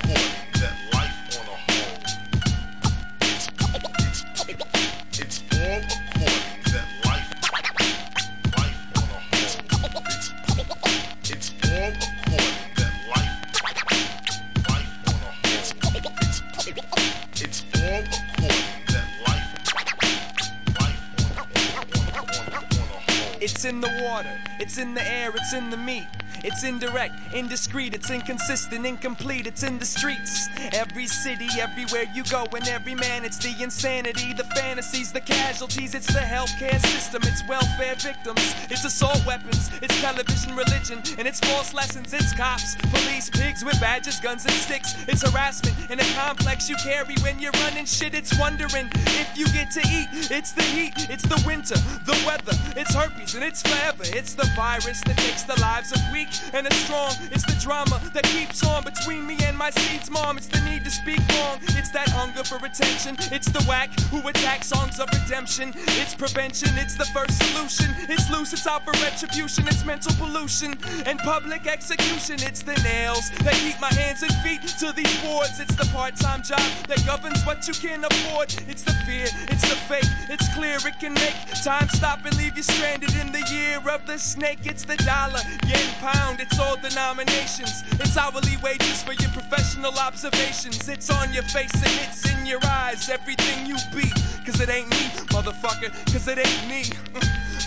It's in the water, it's in the air, it's in the meat. It's indirect, indiscreet, it's inconsistent, incomplete, it's in the streets. Every city, everywhere you go, and every man, it's the insanity, the fantasies, the casualties, it's the healthcare system, it's welfare victims, it's assault weapons, it's television religion, and it's false lessons, it's cops, police, pigs with badges, guns, and sticks, it's harassment and a complex you carry when you're running shit, it's wondering if you get to eat, it's the heat, it's the winter, the weather, it's herpes, and it's forever, it's the virus that takes the lives of weak and the strong. It's the drama that keeps on between me and my seeds, mom. It's the need to speak wrong. It's that hunger for attention. It's the whack who attack songs of redemption. It's prevention. It's the first solution. It's loose. It's out for retribution. It's mental pollution and public execution. It's the nails that keep my hands and feet to these boards. It's the part-time job that governs what you can afford. It's the fear. It's the fake. It's clear it can make time stop and leave you stranded in the year of the snake. It's the dollar, yen, pound. It's all denominations. It's hourly wages for your professional observations. It's on your face and it's in your eyes. Everything you be. Cause it ain't me, motherfucker. Cause it ain't me.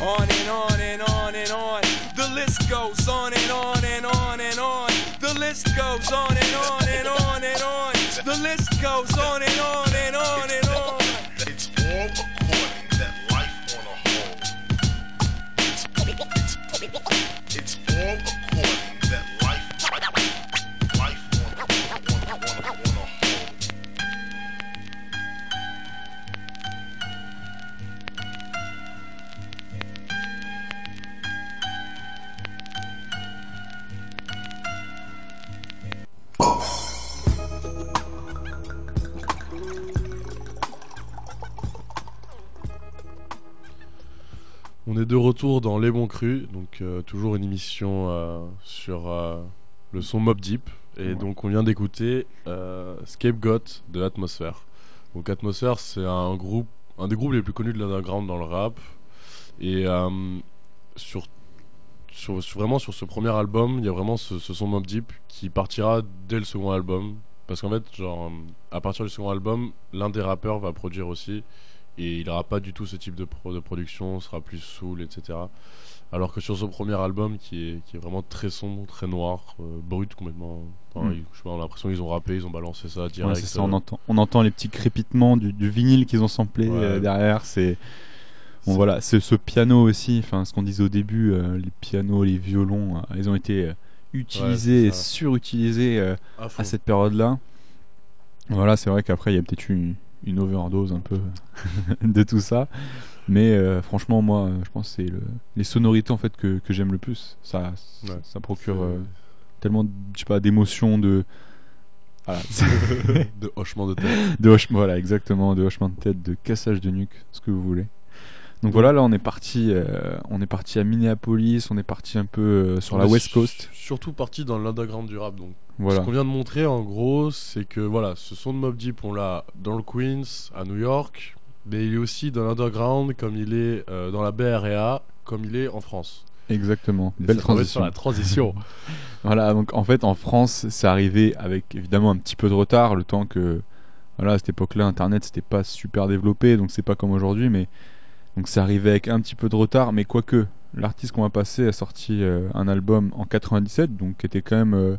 On and on and on and on. The list goes on and on and on and on. The list goes on and on and on and on. The list goes on and on and on and on. On est de retour dans Les Bons Crus, donc euh, toujours une émission euh, sur euh, le son Mob Deep. Et donc on vient d'écouter Scapegoat de Atmosphère. Donc Atmosphère, c'est un groupe, un des groupes les plus connus de l'underground dans le rap. Et sur, sur, sur- vraiment sur ce premier album, il y a vraiment ce, ce son Mob Deep qui partira dès le second album. Parce qu'en fait, genre, à partir du second album, l'un des rappeurs va produire aussi et il n'aura pas du tout ce type de, pro- de production, sera plus soul, etc. Alors que sur ce premier album, qui est, qui est vraiment très sombre, très noir, euh, brut complètement, enfin, Mm. il- je sais pas, on a l'impression qu'ils ont rappé, ils ont balancé ça direct. ça, euh, on, entend, on entend les petits crépitements du, du vinyle qu'ils ont samplé Ouais. euh, derrière. C'est bon, voilà, c'est ce piano aussi. Enfin, ce qu'on disait au début, euh, les pianos, les violons, euh, ils ont été euh, utilisés, et surutilisés à cette période-là. Voilà, c'est vrai qu'après il y a peut-être eu une overdose un peu de tout ça. Mais franchement, moi, je pense que c'est le- les sonorités en fait que, que j'aime le plus. Ça, ça, Ouais. ça procure tellement, je sais pas, d'émotions, de voilà, de hochement de tête. de hochement, voilà, exactement, de hochement de tête, de cassage de nuque, ce que vous voulez. Donc voilà, là on est parti, euh, on est parti à Minneapolis, on est parti un peu euh, sur On la est West Coast. Surtout parti dans l'underground du rap. Donc, Voilà. ce qu'on vient de montrer en gros, c'est que voilà, ce son de Mob Deep, on l'a dans le Queens, à New York, mais il est aussi dans l'underground, comme il est euh, dans la BRA, comme il est en France. Exactement, Et belle transition. la transition. Voilà, donc en fait en France, c'est arrivé avec évidemment un petit peu de retard, le temps que voilà, à cette époque-là, internet c'était pas super développé, donc c'est pas comme aujourd'hui, mais donc c'est arrivé avec un petit peu de retard, mais quoique l'artiste qu'on va passer a sorti euh, un album en 97, donc qui était quand même euh,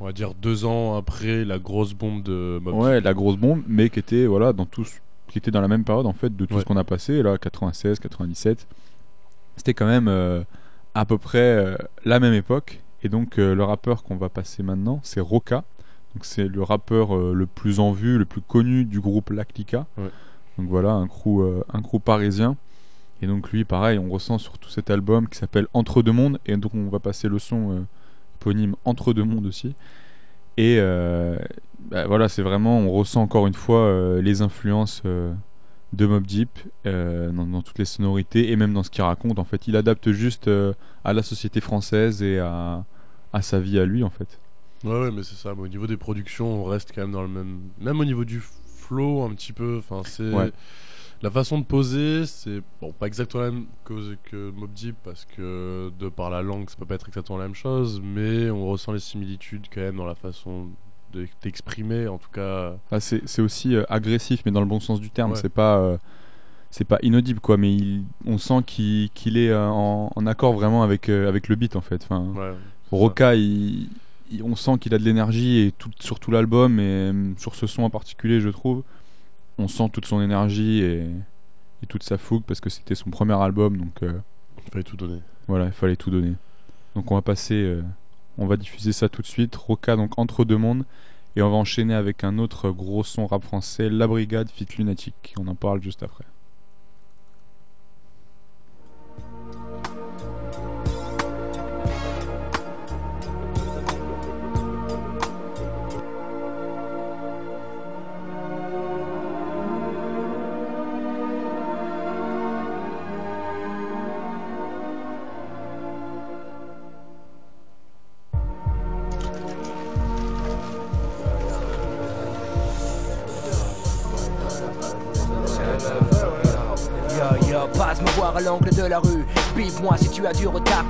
On va dire deux ans après la grosse bombe de ouais la grosse bombe, mais qui était voilà dans tout, qui était dans la même période en fait de tout Ouais. ce qu'on a passé là 96, 97. C'était quand même euh, à peu près la même époque. Et donc le rappeur qu'on va passer maintenant, c'est Roca. Donc c'est le rappeur le plus en vue, le plus connu du groupe Lactica. Ouais. Donc voilà, un crew, euh, un crew parisien. Et donc lui, pareil, on ressent sur tout cet album qui s'appelle Entre deux mondes. Et donc on va passer le son euh, éponyme Entre deux mondes aussi. Et euh, bah, voilà, c'est vraiment, on ressent encore une fois euh, les influences de Mob Deep dans, toutes les sonorités et même dans ce qu'il raconte. En fait, il adapte juste à la société française et à, à sa vie à lui, en fait. Ouais, ouais, mais c'est ça. mais au niveau des productions, on reste quand même dans le même. Même au niveau du flow, un petit peu. Enfin, c'est. Ouais. La façon de poser, c'est bon, pas exactement la même que, que Mobb Deep parce que de par la langue, ça peut pas être exactement la même chose, mais on ressent les similitudes quand même dans la façon de- d'exprimer, en tout cas. Ah, c'est c'est aussi euh, agressif, mais dans le bon sens du terme. Ouais. C'est pas, euh, c'est pas inaudible, quoi. Mais il- on sent qu'il est euh, en, en accord vraiment avec, avec le beat, en fait. Enfin, Ouais, Roca, il- on sent qu'il a de l'énergie et tout, sur tout l'album et euh, sur ce son en particulier, je trouve, on sent toute son énergie et, et toute sa fougue parce que c'était son premier album, donc euh, Il fallait tout donner. voilà, il fallait tout donner. Donc on va passer, euh, on va diffuser ça tout de suite. Roca, donc entre deux mondes, et on va enchaîner avec un autre gros son rap français, La Brigade Fit Lunatique. On en parle juste après.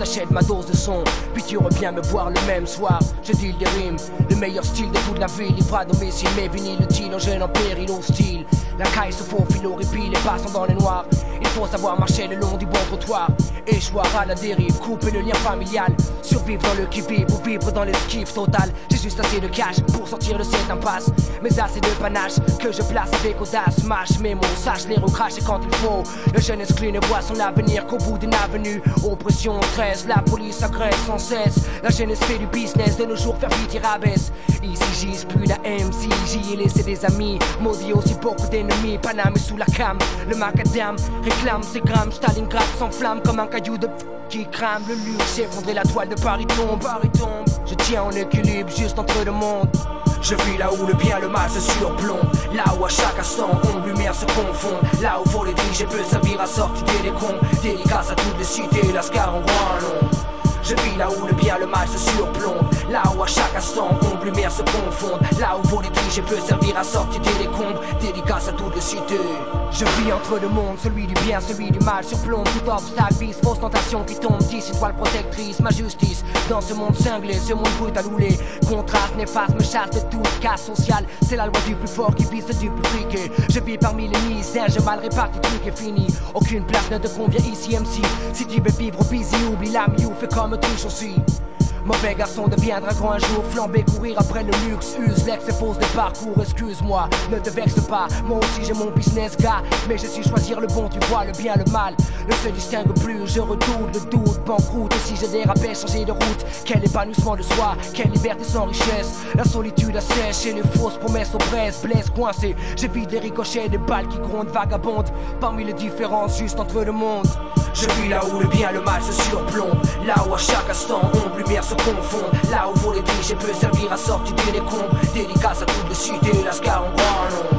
T'achètes ma dose de son. Puis tu reviens me voir le même soir. Je deal des rimes, le meilleur style de toute la ville. Livré à domicile, mes le deal en jeune en péril hostile. La caille se faufile au répit, les passants dans les noirs. Il faut savoir marcher le long du bon trottoir. Échoir à la dérive, couper le lien familial. Survivre dans le qui-vive ou vivre dans l'esquive totale. J'ai juste assez de cash pour sortir de cette impasse. Mais assez de panache que je place avec audace. Mâche mes mots, sache les recracher quand il faut. Le jeune exclu ne voit son avenir qu'au bout d'une avenue. Oppression, stress, la police agresse sans cesse. La jeunesse fait du business, de nos jours faire pitié rabaisse. Ici j'ise plus la MC, j'y ai laissé des amis. Maudit aussi beaucoup d'ennemis, Paname sous la cam. Le macadam réclame ses grammes, Stalingrad s'enflamme comme un caillou de qui crame. Le luxe s'effondrer, la toile de Paris tombe, Paris tombe. Je tiens en équilibre juste entre deux mondes. Je vis là où le bien et le mal se surplombent Là où à chaque instant ombre lumière se confond Là où pour les diriger peut servir à sortir des cons Dédicace à toutes les cités, Lascar en grand long je vis là où le bien le mal se surplombent Là où à chaque instant ombre lumière se confondent Là où pour les diriger peut servir à sortir des décombres Dédicace à toutes les cités Je vis entre deux mondes, celui du bien, celui du mal Surplombe tout obstacle, vice, fausse tentation qui tombe. Dix étoiles protectrices, ma justice. Dans ce monde cinglé, ce monde brut à louler. Contraste néfaste me chasse de toute casse sociale C'est la loi du plus fort qui vise du plus friqué Je vis parmi les mystères, j'ai mal réparti, truc est fini. Aucune place ne te convient ici MC Si tu veux vivre busy, oublie la miou, fais comme tú, shall see. Mauvais garçon deviendra grand un jour, flamber, courir après le luxe, use l'ex et fausse de parcours, excuse-moi, ne te vexe pas, moi aussi j'ai mon business gars, mais je suis choisir le bon, tu vois le bien, le mal, ne se distingue plus, je redoute le doute, banqueroute, et si je dérapais, changer de route, quel épanouissement de soi, quelle liberté sans richesse, la solitude assèche et les fausses promesses oppressent, blesse coincé, j'évite les ricochets des balles qui grondent, vagabondent, parmi les différences juste entre le monde. Je vis là où le bien le mal se surplombent Là où à chaque instant ombre lumière se confondent Là où pour les diriger peut servir à sortir des décombres Dédicace à toutes les cités, Lascar en grand nom.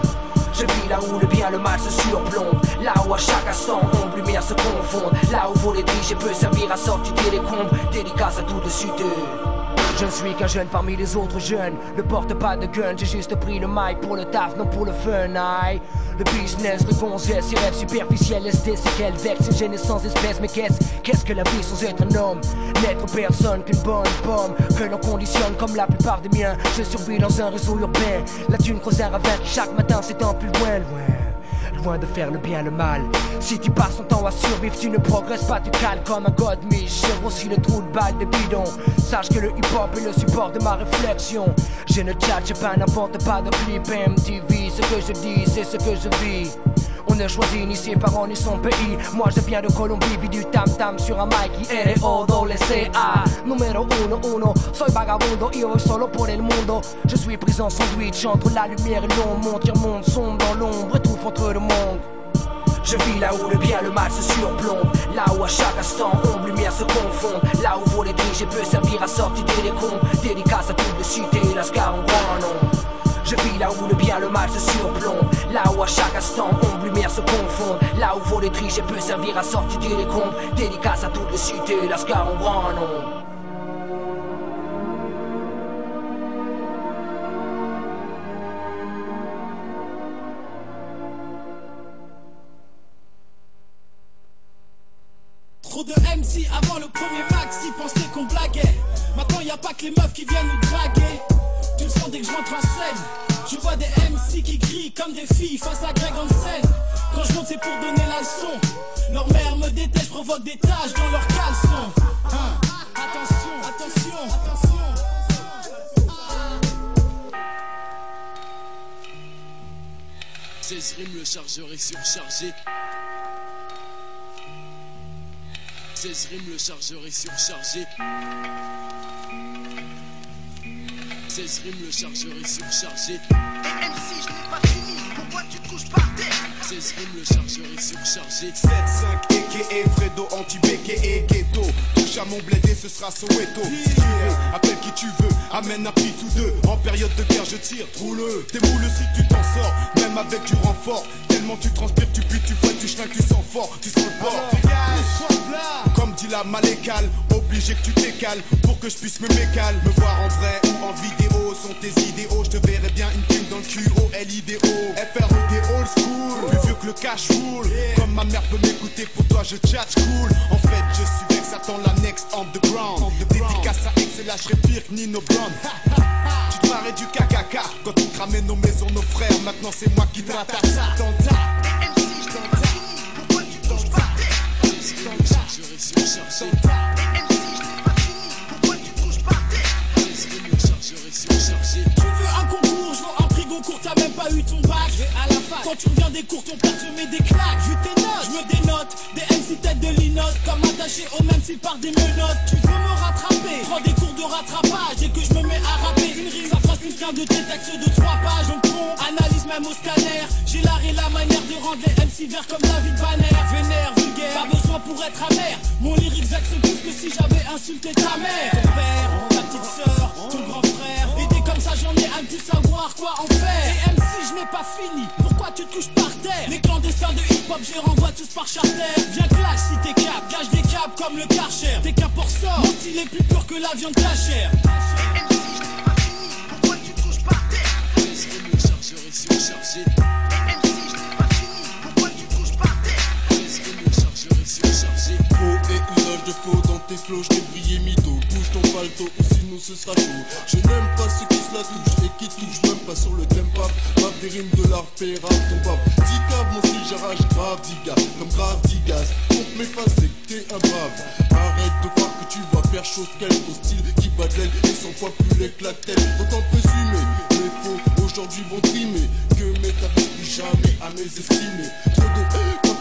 Je vis là où le bien et le mal se surplombent Là où à chaque instant ombre lumière se confondent Là où pour les diriger peut servir à sortir des décombres Dédicace à toutes les cités je ne suis qu'un jeune parmi les autres jeunes. Ne porte pas de gun, j'ai juste pris le mic pour le taf, non pour le fun. aïe. Le business, le gonzesse, ses rêves superficiels, laisse des séquelles vex, une jeunesse sans espèce. Mais qu'est-ce, qu'est-ce que la vie sans être un homme? N'être personne qu'une bonne pomme, que l'on conditionne comme la plupart des miens. Je survis dans un réseau urbain. La thune creuse un ravin qui chaque matin s'étend plus loin, loin. loin de faire le bien le mal. Si tu passes ton temps à survivre, tu ne progresses pas, tu cales comme un god J'ai aussi le trou de balle de bidon. Sache que le hip-hop est le support de ma réflexion. Je ne tchatche pas, n'importe pas de clip MTV. Ce que je dis, c'est ce que je vis. On ne choisit ni ses parents ni son pays. Moi je viens de Colombie, vis du tam tam sur un mic y R-O-C-A. Numéro uno, uno. Soy vagabundo y solo por el mundo. Je suis pris en sandwich entre la lumière et l'ombre. Mon monde sombre dans l'ombre, étouffe entre le monde. Je vis là où le bien le mal se surplombent Là où à chaque instant ombre lumière se confondent. Là où pour les j'ai peut servir à sortir des décombres Dédicace à toute le cité, la scar en grand je vis là où le bien le mal se surplombent Là où à chaque instant ombre lumière se confondent. Là où voler tricher peut servir à sortir des décombres Dédicace à toute le cité, la scar en grand les meufs qui viennent nous draguer. Tu le sens dès que je rentre en scène. Je vois des MC qui crient comme des filles face à Greg en scène. Quand je monte c'est pour donner la leçon. Leur mère me déteste, provoque des taches dans leurs caleçons. Hein. Attention, attention, attention. 16 rimes, le chargeur est surchargé. 16 rimes, le chargeur est surchargé. 16 rimes, le chargeur est surchargé. Tu te couches par terre. 16 rimes, le chargeur est surchargé. 7-5 aka Fredo anti-béqué et ghetto. Touche à mon bled et ce sera Soweto. Si tu veux, appelle qui tu veux, amène un pit ou deux. En période de guerre je tire, roule T'es moule si tu t'en sors, même avec du renfort. Tellement tu transpires, tu puis, tu fouettes, tu schlingues, tu sens fort, tu sens le bord. Comme dit la malécale, obligé que tu t'écales Pour que je puisse me mécale Me voir en vrai ou en vidéo sont tes idéaux. Je te verrai bien une thune dans le cul, O-L-I-D-O FROD old school, plus vieux que le cash roule Comme ma mère peut m'écouter, pour toi je chat cool En fait je suis Vex, attends la next underground. Dédicace à X et je pire que Nino Brown Tu te marrais du KKK Quand tu cramais nos maisons, nos frères Maintenant c'est moi qui te rattrape Tenta Le chargeur est pas eu ton bac. À la fac. Quand tu reviens des cours, ton père te met des claques. Vu tes notes, je me dénote. Des MC tête de linotte, comme attaché au même fil par des menottes. Tu veux me rattraper, prends des cours de rattrapage. Et que je me mets à rapper une rime, ça phrase plus qu'un de tes textes de trois pages. On prend, analyse même au scanner. J'ai l'art et la manière de rendre les MC verts comme David Banner. Vénère, vulgaire, pas besoin pour être amer. Mon lyrique vexe plus que si j'avais insulté ta mère. Ton père, ta petite sœur, ton grand frère. Ça, j'en ai de plus savoir quoi en faire. Et MC, je n'ai pas fini. Pourquoi tu te couches par terre? Les clandestins de hip-hop, je les renvoie tous par charter. Viens clash si t'es cap, gage des câbles comme le karcher. T'es qu'un pour sort, mon style est plus pur que la viande cachère. 16 rimes, le chargeur est surchargé. 16 Usage de faux dans tes flots, je brillé mytho. Bouge ton palto ou sinon ce sera chaud. Je n'aime pas ceux qui se la touchent et qui touchent même pas sur le tempo. Bave des rimes de l'art, paiera ton pape. Dis cave, mon style, j'arrache grave, diga. Comme grave, digas. Pour m'effacer, t'es un brave. Arrête de croire que tu vas faire chose qu'elle. Ton style qui bat l'aile et cent fois plus l'éclatel. Autant présumer, les faux aujourd'hui vont trimer. Que m'établis plus jamais à mes estimés.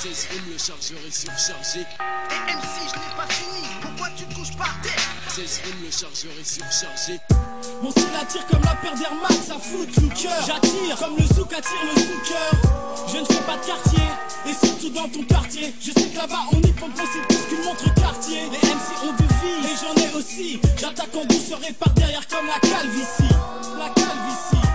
16 rimes, le chargeur est surchargé. 16 rimes, le chargeur est surchargé. 16 rimes, le chargeur est surchargé. 16 rimes, le chargeur est surchargé. Mon style attire comme la paire d'Air Max à foot looker J'attire comme le souk attire le sooker Je ne fais pas de quartier Et surtout dans ton quartier Je sais que là-bas on y pompe c'est plus qu'une montre quartier Les MC ont du vie Et j'en ai aussi J'attaque en douceur et par derrière comme la calvitie La calvitie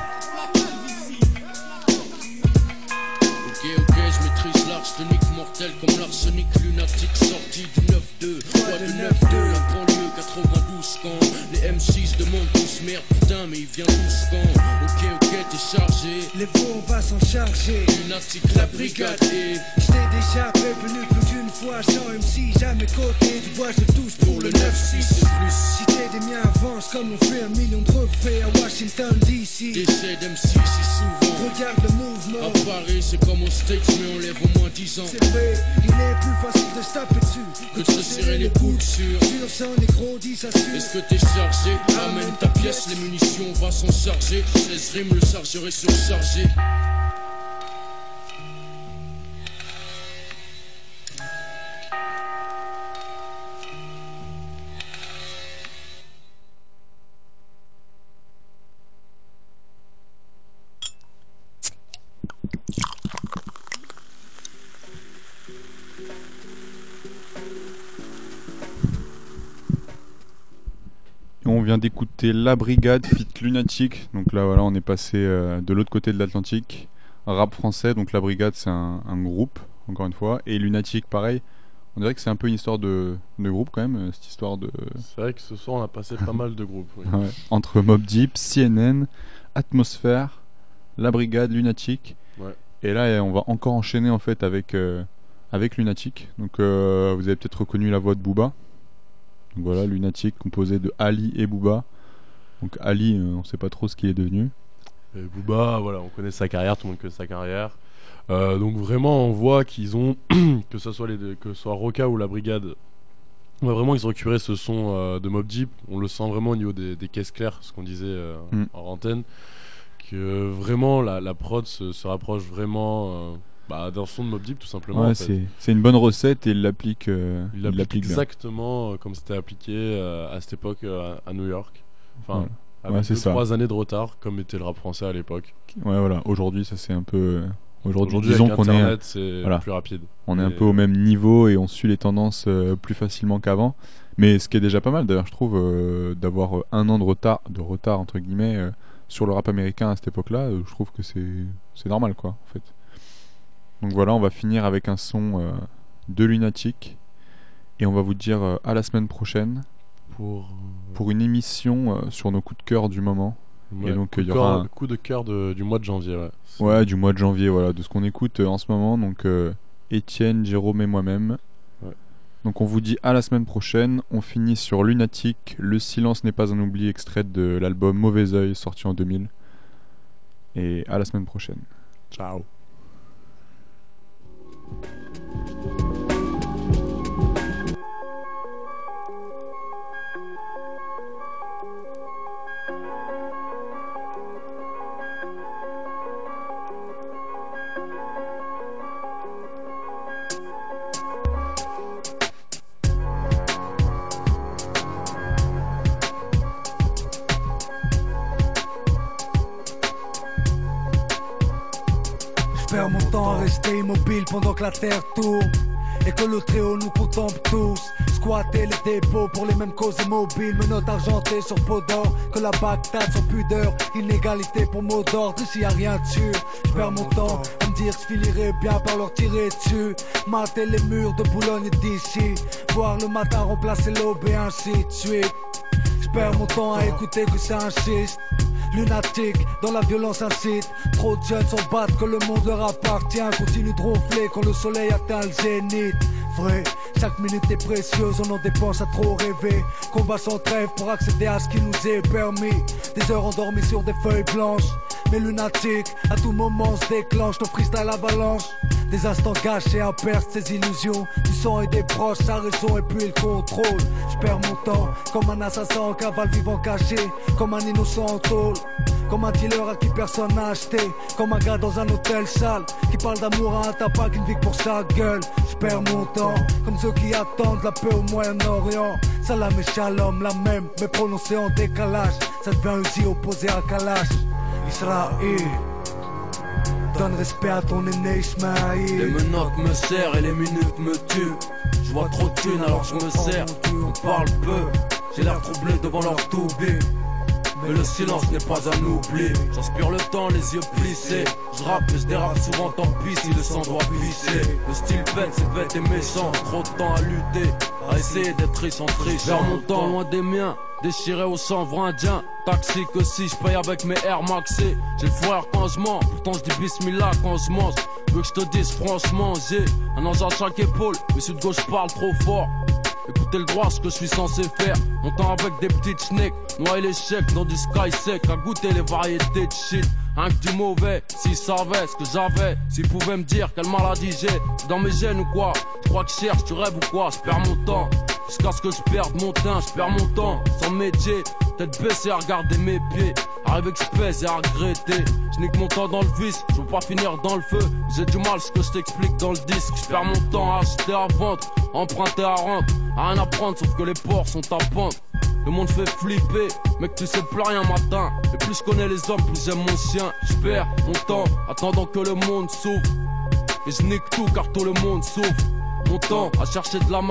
maîtrise l'arsenic mortel comme l'arsenic lunatique sorti du 9-2. Quoi de 9-2 La banlieue 92 quand les M6 demandent tous merde putain mais il vient tous quand Ok ok t'es chargé. Les faux on va s'en charger. Lunatique la brigade est J't'ai déjà prévenu plus d'une fois Sans MC jamais côté Du bois je touche pour le 9-6 Si t'es des miens avance comme on fait un million de refraits à Washington DC Décès d'MC si souvent. Regarde le c'est comme aux States mais on lève au moins 10 ans. C'est vrai, il est plus facile de se taper dessus Que de se serrer les coudes sur. Sur son négro dit ça suit. Est-ce que t'es chargé? Amène ta pièce, les munitions on va s'en charger. 16 rimes, le chargeur est surchargé vient d'écouter La Brigade Fit Lunatic. Donc là, voilà, on est passé euh, de l'autre côté de l'Atlantique. Rap français, donc La Brigade, c'est un, un groupe, encore une fois. Et Lunatic, pareil. On dirait que c'est un peu une histoire de, de groupe quand même, cette histoire de. C'est vrai que ce soir on a passé pas mal de groupes. oui. Ouais, entre Mob Deep, CNN, Atmosphère, La Brigade, Lunatic. Ouais. Et là, on va encore enchaîner en fait avec, euh, avec Lunatic. Donc euh, vous avez peut-être reconnu la voix de Booba. Donc voilà, Lunatic composé de Ali et Booba. Donc Ali, euh, on sait pas trop ce qu'il est devenu. Et Booba, voilà, on connaît sa carrière, tout le monde connaît sa carrière. Euh, donc vraiment, on voit qu'ils ont, que ce soit les deux- que ce soit Roca ou la Brigade, on voit vraiment ils ont récupéré ce son euh, de Mob Deep. On le sent vraiment au niveau des, des caisses claires, ce qu'on disait euh, Mm. en antenne, que vraiment la, la prod se, se rapproche vraiment bah, d'un son de Mob Deep tout simplement. Ouais, c'est une bonne recette et il l'applique. euh, bien. exactement euh, comme c'était appliqué euh, à cette époque euh, à New York. Enfin, Voilà. avec Ouais, deux, ça. trois années de retard, comme était le rap français à l'époque. Ouais, voilà. Aujourd'hui, ça c'est un peu. Aujourd'hui, disons qu'on est. C'est plus rapide. On est un peu au même niveau et on suit les tendances plus facilement qu'avant. Mais ce qui est déjà pas mal, d'ailleurs, je trouve, euh, d'avoir un an de retard, de retard entre guillemets, euh, sur le rap américain à cette époque-là. euh, je trouve que c'est normal, quoi, en fait. Donc voilà, on va finir avec un son euh, de Lunatic et on va vous dire euh, à la semaine prochaine pour pour une émission euh, sur nos coups de cœur du moment. Ouais, et donc coup il y de aura cœur- un- coup de cœur de- du mois de janvier. Ouais. Ouais, du mois de janvier, voilà, de ce qu'on écoute euh, en ce moment. Donc, euh, Étienne, Jérôme et moi-même. Ouais. Donc, on vous dit à la semaine prochaine. On finit sur Lunatic. Le silence n'est pas un oubli, extrait de l'album Mauvais Oeil, sorti en 2000. Et à la semaine prochaine. Ciao. Thank you. Rester immobile pendant que la terre tourne et que le très-haut nous contemple tous. Squatter les dépôts pour les mêmes causes immobiles, menottes argentées sur peau d'or, que la Bagdad sans pudeur, inégalité pour mot d'ordre, ici y a rien de sûr. Je mon temps à me dire que je bien par leur tirer dessus. Mater les murs de Boulogne et d'ici, voir le matin remplacer l'aube et ainsi de suite. Mon temps à écouter que ça insiste. Lunatique, dans la violence incite. Trop de jeunes s'en battent que le monde leur appartient. Continue de ronfler quand le soleil atteint le zénith. Vrai, chaque minute est précieuse, on en dépense à trop rêver. Combat sans trêve pour accéder à ce qui nous est permis. Des heures endormies sur des feuilles blanches. Mais lunatique, à tout moment se déclenche ton freestyle avalanche. Des instants gâchés à perdre ses illusions. Du sang et des proches, sa raison et puis le contrôle. Je perds mon temps comme un assassin en cavale vivant caché. Comme un innocent en tôle. Comme un dealer à qui personne n'a acheté. Comme un gars dans un hôtel sale qui parle d'amour à un tabac qui ne vit que pour sa gueule. Je perds mon temps comme ceux qui attendent la paix au Moyen-Orient. Salam et shalom, la même, mais prononcée en décalage. Ça devient Uzi opposé à Kalash. Israël. Donne respect à ton aîné Ismaïl. Les menottes me serrent et les minutes me tuent. Je vois trop de thunes alors je me sers. On parle peu, j'ai l'air troublé devant leur toubé. Mais le silence n'est pas un oubli. J'inspire le temps, les yeux plissés. Je rappe et je dérape souvent, tant pis si le sang doit pisser. Le style bête, c'est bête et méchant. Trop de temps à lutter, à essayer d'être riche en triche. Vers mon temps loin des miens. Déchiré au sang indien Taxi que si je paye avec mes Air Maxé J'ai le frère quand je mens Pourtant je dis bismillah quand je mange Veux que je te dise franchement J'ai un ange à chaque épaule Mais sud gauche parle trop fort Écoutez le droit ce que je suis censé faire. Montant avec des petites snakes Noyer les chèques dans du sky sec À goûter les variétés de shit. Un que du mauvais, s'ils savaient ce que j'avais, s'ils pouvaient me dire quelle maladie j'ai, dans mes gènes ou quoi? Je crois que cherche, tu rêves ou quoi? Je perds mon temps, jusqu'à ce que je perde mon teint, je perds mon temps, sans métier, tête baissée à regarder mes pieds, arrive espèce et à regretter. Je nique mon temps dans le vice, je veux pas finir dans le feu, j'ai du mal ce que je t'explique dans le disque, je perds mon temps à acheter à vendre, emprunter à rente, à rien à prendre sauf que les ports sont à pente. Le monde fait flipper, mec tu sais plus rien matin. Et plus je connais les hommes, plus j'aime mon chien Je perds mon temps, attendant que le monde souffre Et je nique tout car tout le monde souffre Mon temps à chercher de la